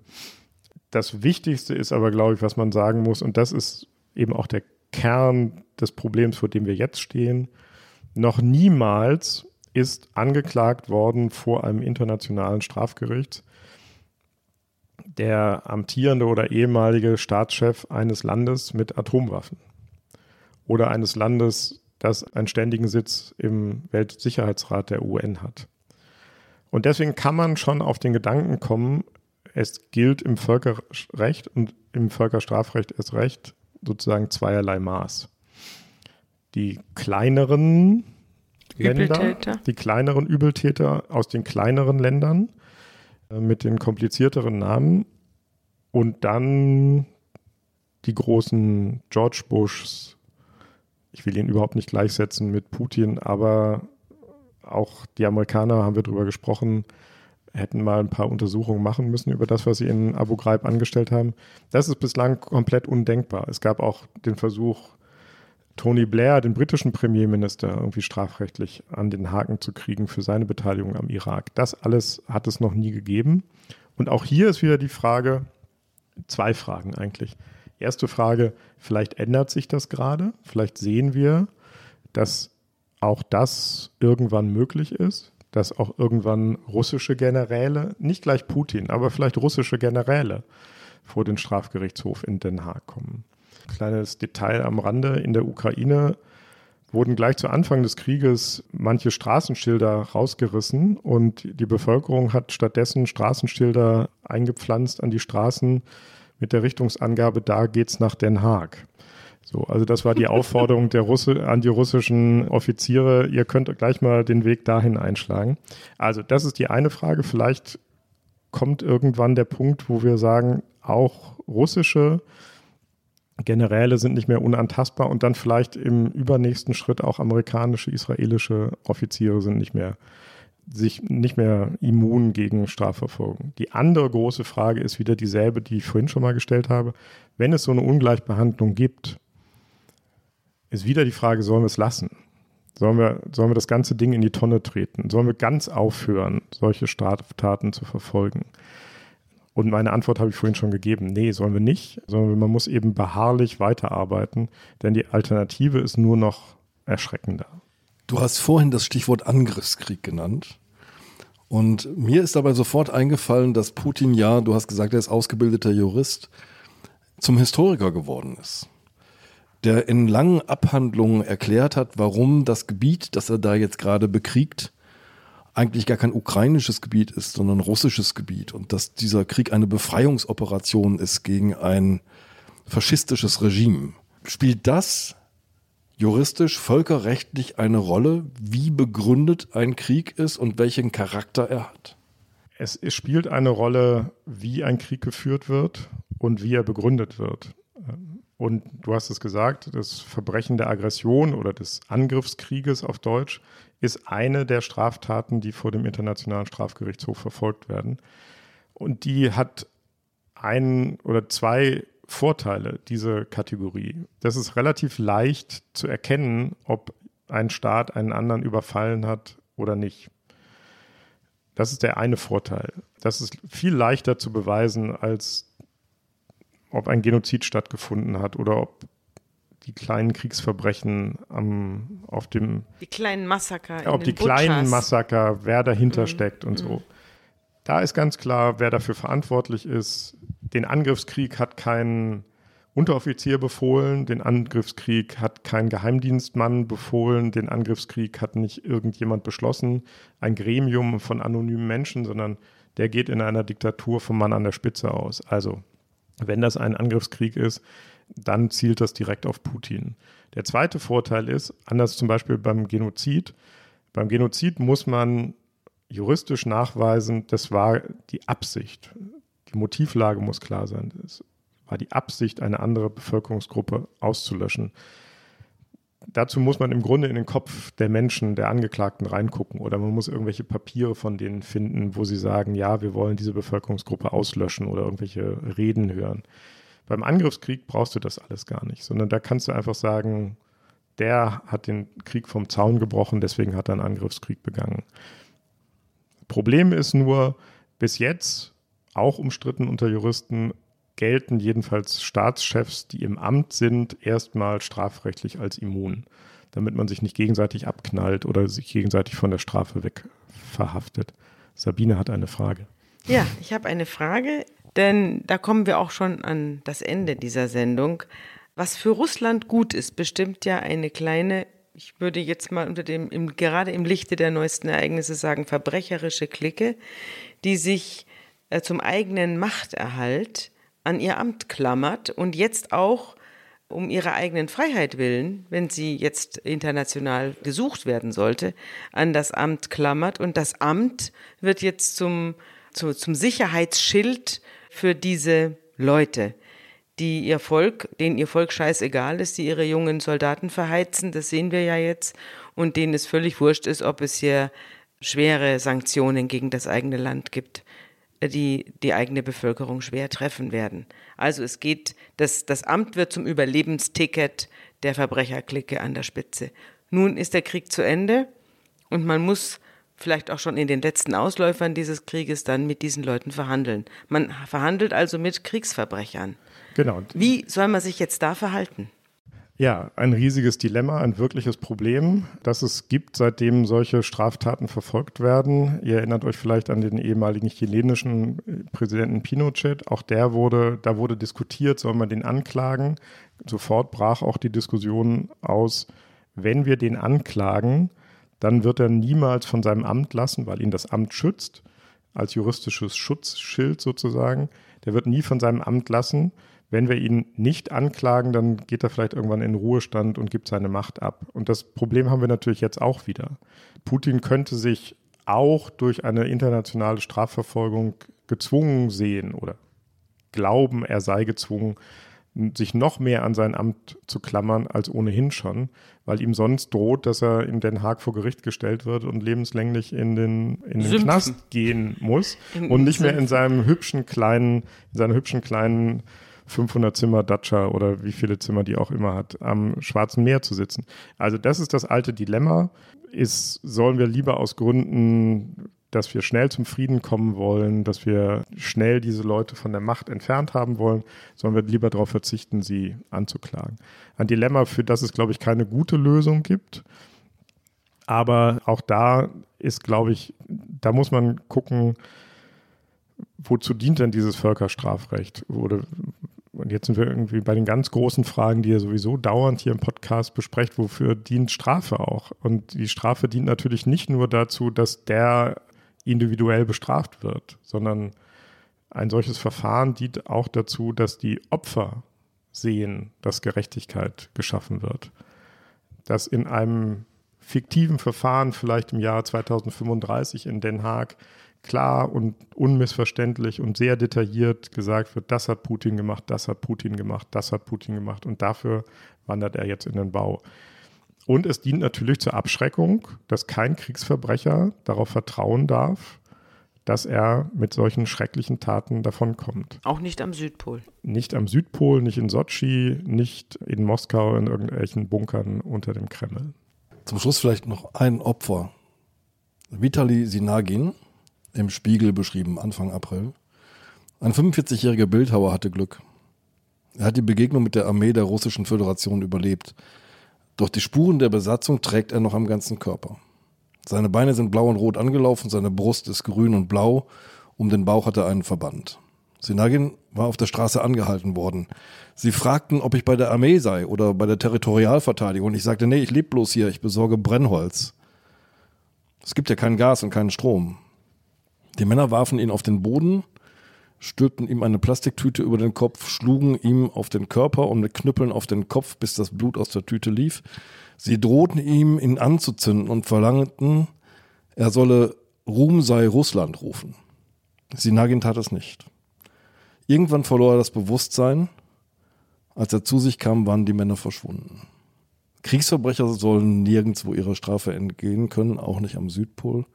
Das Wichtigste ist aber, glaube ich, was man sagen muss, und das ist eben auch der Kern des Problems, vor dem wir jetzt stehen. Noch niemals ist angeklagt worden vor einem internationalen Strafgericht der amtierende oder ehemalige Staatschef eines Landes mit Atomwaffen oder eines Landes, das einen ständigen Sitz im Weltsicherheitsrat der UN hat. Und deswegen kann man schon auf den Gedanken kommen, es gilt im Völkerrecht und im Völkerstrafrecht erst recht sozusagen zweierlei Maß. Die kleineren Länder, die kleineren Übeltäter aus den kleineren Ländern äh, mit den komplizierteren Namen und dann die großen George Bushs. Ich will ihn überhaupt nicht gleichsetzen mit Putin, aber auch die Amerikaner, haben wir darüber gesprochen, hätten mal ein paar Untersuchungen machen müssen über das, was sie in Abu Ghraib angestellt haben. Das ist bislang komplett undenkbar. Es gab auch den Versuch, Tony Blair, den britischen Premierminister, irgendwie strafrechtlich an den Haken zu kriegen für seine Beteiligung am Irak. Das alles hat es noch nie gegeben. Und auch hier ist wieder die Frage, zwei Fragen eigentlich. Erste Frage, vielleicht ändert sich das gerade. Vielleicht sehen wir, dass auch das irgendwann möglich ist, dass auch irgendwann russische Generäle, nicht gleich Putin, aber vielleicht russische Generäle vor den Strafgerichtshof in Den Haag kommen. Kleines Detail am Rande, in der Ukraine wurden gleich zu Anfang des Krieges manche Straßenschilder rausgerissen und die Bevölkerung hat stattdessen Straßenschilder eingepflanzt an die Straßen mit der Richtungsangabe, da geht's nach Den Haag. So, also das war die Aufforderung der Russe, an die russischen Offiziere, ihr könnt gleich mal den Weg dahin einschlagen. Also das ist die eine Frage. Vielleicht kommt irgendwann der Punkt, wo wir sagen, auch russische Generäle sind nicht mehr unantastbar und dann vielleicht im übernächsten Schritt auch amerikanische, israelische Offiziere sind nicht mehr sich nicht mehr immun gegen Strafverfolgung. Die andere große Frage ist wieder dieselbe, die ich vorhin schon mal gestellt habe. Wenn es so eine Ungleichbehandlung gibt, ist wieder die Frage, sollen wir es lassen? Sollen wir, sollen wir das ganze Ding in die Tonne treten? Sollen wir ganz aufhören, solche Straftaten zu verfolgen? Und meine Antwort habe ich vorhin schon gegeben. Nee, sollen wir nicht, sondern man muss eben beharrlich weiterarbeiten, denn die Alternative ist nur noch erschreckender. Du hast vorhin das Stichwort Angriffskrieg genannt. Und mir ist dabei sofort eingefallen, dass Putin ja, du hast gesagt, er ist ausgebildeter Jurist, zum Historiker geworden ist. Der in langen Abhandlungen erklärt hat, warum das Gebiet, das er da jetzt gerade bekriegt, eigentlich gar kein ukrainisches Gebiet ist, sondern russisches Gebiet und dass dieser Krieg eine Befreiungsoperation ist gegen ein faschistisches Regime. Spielt das juristisch, völkerrechtlich eine Rolle, wie begründet ein Krieg ist und welchen Charakter er hat? Es, spielt eine Rolle, wie ein Krieg geführt wird und wie er begründet wird. Und du hast es gesagt, das Verbrechen der Aggression oder des Angriffskrieges auf Deutsch ist eine der Straftaten, die vor dem Internationalen Strafgerichtshof verfolgt werden. Und die hat einen oder zwei Vorteile, diese Kategorie. Das ist relativ leicht zu erkennen, ob ein Staat einen anderen überfallen hat oder nicht. Das ist der eine Vorteil. Das ist viel leichter zu beweisen, als ob ein Genozid stattgefunden hat oder ob die kleinen Kriegsverbrechen am, auf dem. Die kleinen Massaker. Ja, ob die Butchers. kleinen Massaker, wer dahinter mhm. steckt und mhm. so. Da ist ganz klar, wer dafür verantwortlich ist. Den Angriffskrieg hat kein Unteroffizier befohlen, den Angriffskrieg hat kein Geheimdienstmann befohlen, den Angriffskrieg hat nicht irgendjemand beschlossen, ein Gremium von anonymen Menschen, sondern der geht in einer Diktatur vom Mann an der Spitze aus. Also, wenn das ein Angriffskrieg ist, dann zielt das direkt auf Putin. Der zweite Vorteil ist, anders zum Beispiel beim Genozid, beim Genozid muss man juristisch nachweisen, das war die Absicht. Die Motivlage muss klar sein. Es war die Absicht, eine andere Bevölkerungsgruppe auszulöschen. Dazu muss man im Grunde in den Kopf der Menschen, der Angeklagten reingucken oder man muss irgendwelche Papiere von denen finden, wo sie sagen, ja, wir wollen diese Bevölkerungsgruppe auslöschen oder irgendwelche Reden hören. Beim Angriffskrieg brauchst du das alles gar nicht, sondern da kannst du einfach sagen, der hat den Krieg vom Zaun gebrochen, deswegen hat er einen Angriffskrieg begangen. Problem ist nur, bis jetzt, auch umstritten unter Juristen, gelten jedenfalls Staatschefs, die im Amt sind, erstmal strafrechtlich als immun, damit man sich nicht gegenseitig abknallt oder sich gegenseitig von der Strafe weg verhaftet. Sabine hat eine Frage. Ja, ich habe eine Frage, denn da kommen wir auch schon an das Ende dieser Sendung. Was für Russland gut ist, bestimmt ja eine kleine ich würde jetzt mal unter dem, im, gerade im Lichte der neuesten Ereignisse sagen, verbrecherische Clique, die sich äh, zum eigenen Machterhalt an ihr Amt klammert und jetzt auch um ihrer eigenen Freiheit willen, wenn sie jetzt international gesucht werden sollte, an das Amt klammert. Und das Amt wird jetzt zum, zu, zum Sicherheitsschild für diese Leute die ihr Volk, denen ihr Volk scheißegal ist, die ihre jungen Soldaten verheizen, das sehen wir ja jetzt, und denen es völlig wurscht ist, ob es hier schwere Sanktionen gegen das eigene Land gibt, die die eigene Bevölkerung schwer treffen werden. Also es geht, das, das Amt wird zum Überlebensticket der Verbrecherklicke an der Spitze. Nun ist der Krieg zu Ende und man muss vielleicht auch schon in den letzten Ausläufern dieses Krieges dann mit diesen Leuten verhandeln. Man verhandelt also mit Kriegsverbrechern. Genau. Wie soll man sich jetzt da verhalten? Ja, ein riesiges Dilemma, ein wirkliches Problem, das es gibt, seitdem solche Straftaten verfolgt werden. Ihr erinnert euch vielleicht an den ehemaligen chilenischen äh, Präsidenten Pinochet. Auch der wurde, da wurde diskutiert, soll man den anklagen. Sofort brach auch die Diskussion aus, wenn wir den anklagen, dann wird er niemals von seinem Amt lassen, weil ihn das Amt schützt, als juristisches Schutzschild sozusagen. Der wird nie von seinem Amt lassen wenn wir ihn nicht anklagen, dann geht er vielleicht irgendwann in Ruhestand und gibt seine Macht ab. Und das Problem haben wir natürlich jetzt auch wieder. Putin könnte sich auch durch eine internationale Strafverfolgung gezwungen sehen oder glauben, er sei gezwungen, sich noch mehr an sein Amt zu klammern als ohnehin schon, weil ihm sonst droht, dass er in Den Haag vor Gericht gestellt wird und lebenslänglich in den, in den Knast gehen muss in und nicht mehr in seinem hübschen kleinen, in seiner hübschen kleinen 500 Zimmer Dacia oder wie viele Zimmer die auch immer hat, am Schwarzen Meer zu sitzen. Also das ist das alte Dilemma. Ist, sollen wir lieber aus Gründen, dass wir schnell zum Frieden kommen wollen, dass wir schnell diese Leute von der Macht entfernt haben wollen, sollen wir lieber darauf verzichten, sie anzuklagen. Ein Dilemma, für das es, glaube ich, keine gute Lösung gibt. Aber auch da ist, glaube ich, da muss man gucken, wozu dient denn dieses Völkerstrafrecht? Oder und jetzt sind wir irgendwie bei den ganz großen Fragen, die ihr sowieso dauernd hier im Podcast besprecht, wofür dient Strafe auch? Und die Strafe dient natürlich nicht nur dazu, dass der individuell bestraft wird, sondern ein solches Verfahren dient auch dazu, dass die Opfer sehen, dass Gerechtigkeit geschaffen wird. Dass in einem fiktiven Verfahren, vielleicht im Jahr 2035 in Den Haag, klar und unmissverständlich und sehr detailliert gesagt wird, das hat Putin gemacht, das hat Putin gemacht, das hat Putin gemacht und dafür wandert er jetzt in den Bau. Und es dient natürlich zur Abschreckung, dass kein Kriegsverbrecher darauf vertrauen darf, dass er mit solchen schrecklichen Taten davonkommt. Auch nicht am Südpol. Nicht am Südpol, nicht in Sotschi, nicht in Moskau in irgendwelchen Bunkern unter dem Kreml. Zum Schluss vielleicht noch ein Opfer. Vitali Sinagin, im Spiegel beschrieben, Anfang April. Ein 45-jähriger Bildhauer hatte Glück. Er hat die Begegnung mit der Armee der Russischen Föderation überlebt. Doch die Spuren der Besatzung trägt er noch am ganzen Körper. Seine Beine sind blau und rot angelaufen, seine Brust ist grün und blau, um den Bauch hat er einen Verband. Sinagin war auf der Straße angehalten worden. Sie fragten, ob ich bei der Armee sei oder bei der Territorialverteidigung. Und ich sagte, nee, ich lebe bloß hier, ich besorge Brennholz. Es gibt ja kein Gas und keinen Strom. Die Männer warfen ihn auf den Boden, stülpten ihm eine Plastiktüte über den Kopf, schlugen ihm auf den Körper und mit Knüppeln auf den Kopf, bis das Blut aus der Tüte lief. Sie drohten ihm, ihn anzuzünden und verlangten, er solle Ruhm sei Russland rufen. Sinagin tat es nicht. Irgendwann verlor er das Bewusstsein. Als er zu sich kam, waren die Männer verschwunden. Kriegsverbrecher sollen nirgendwo ihrer Strafe entgehen können, auch nicht am Südpol,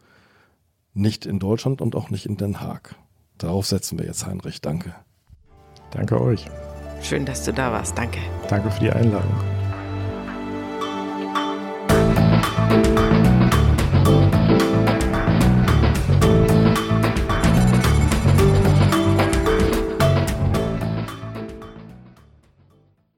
nicht in Deutschland und auch nicht in Den Haag. Darauf setzen wir jetzt, Heinrich. Danke. Danke euch. Schön, dass du da warst. Danke. Danke für die Einladung.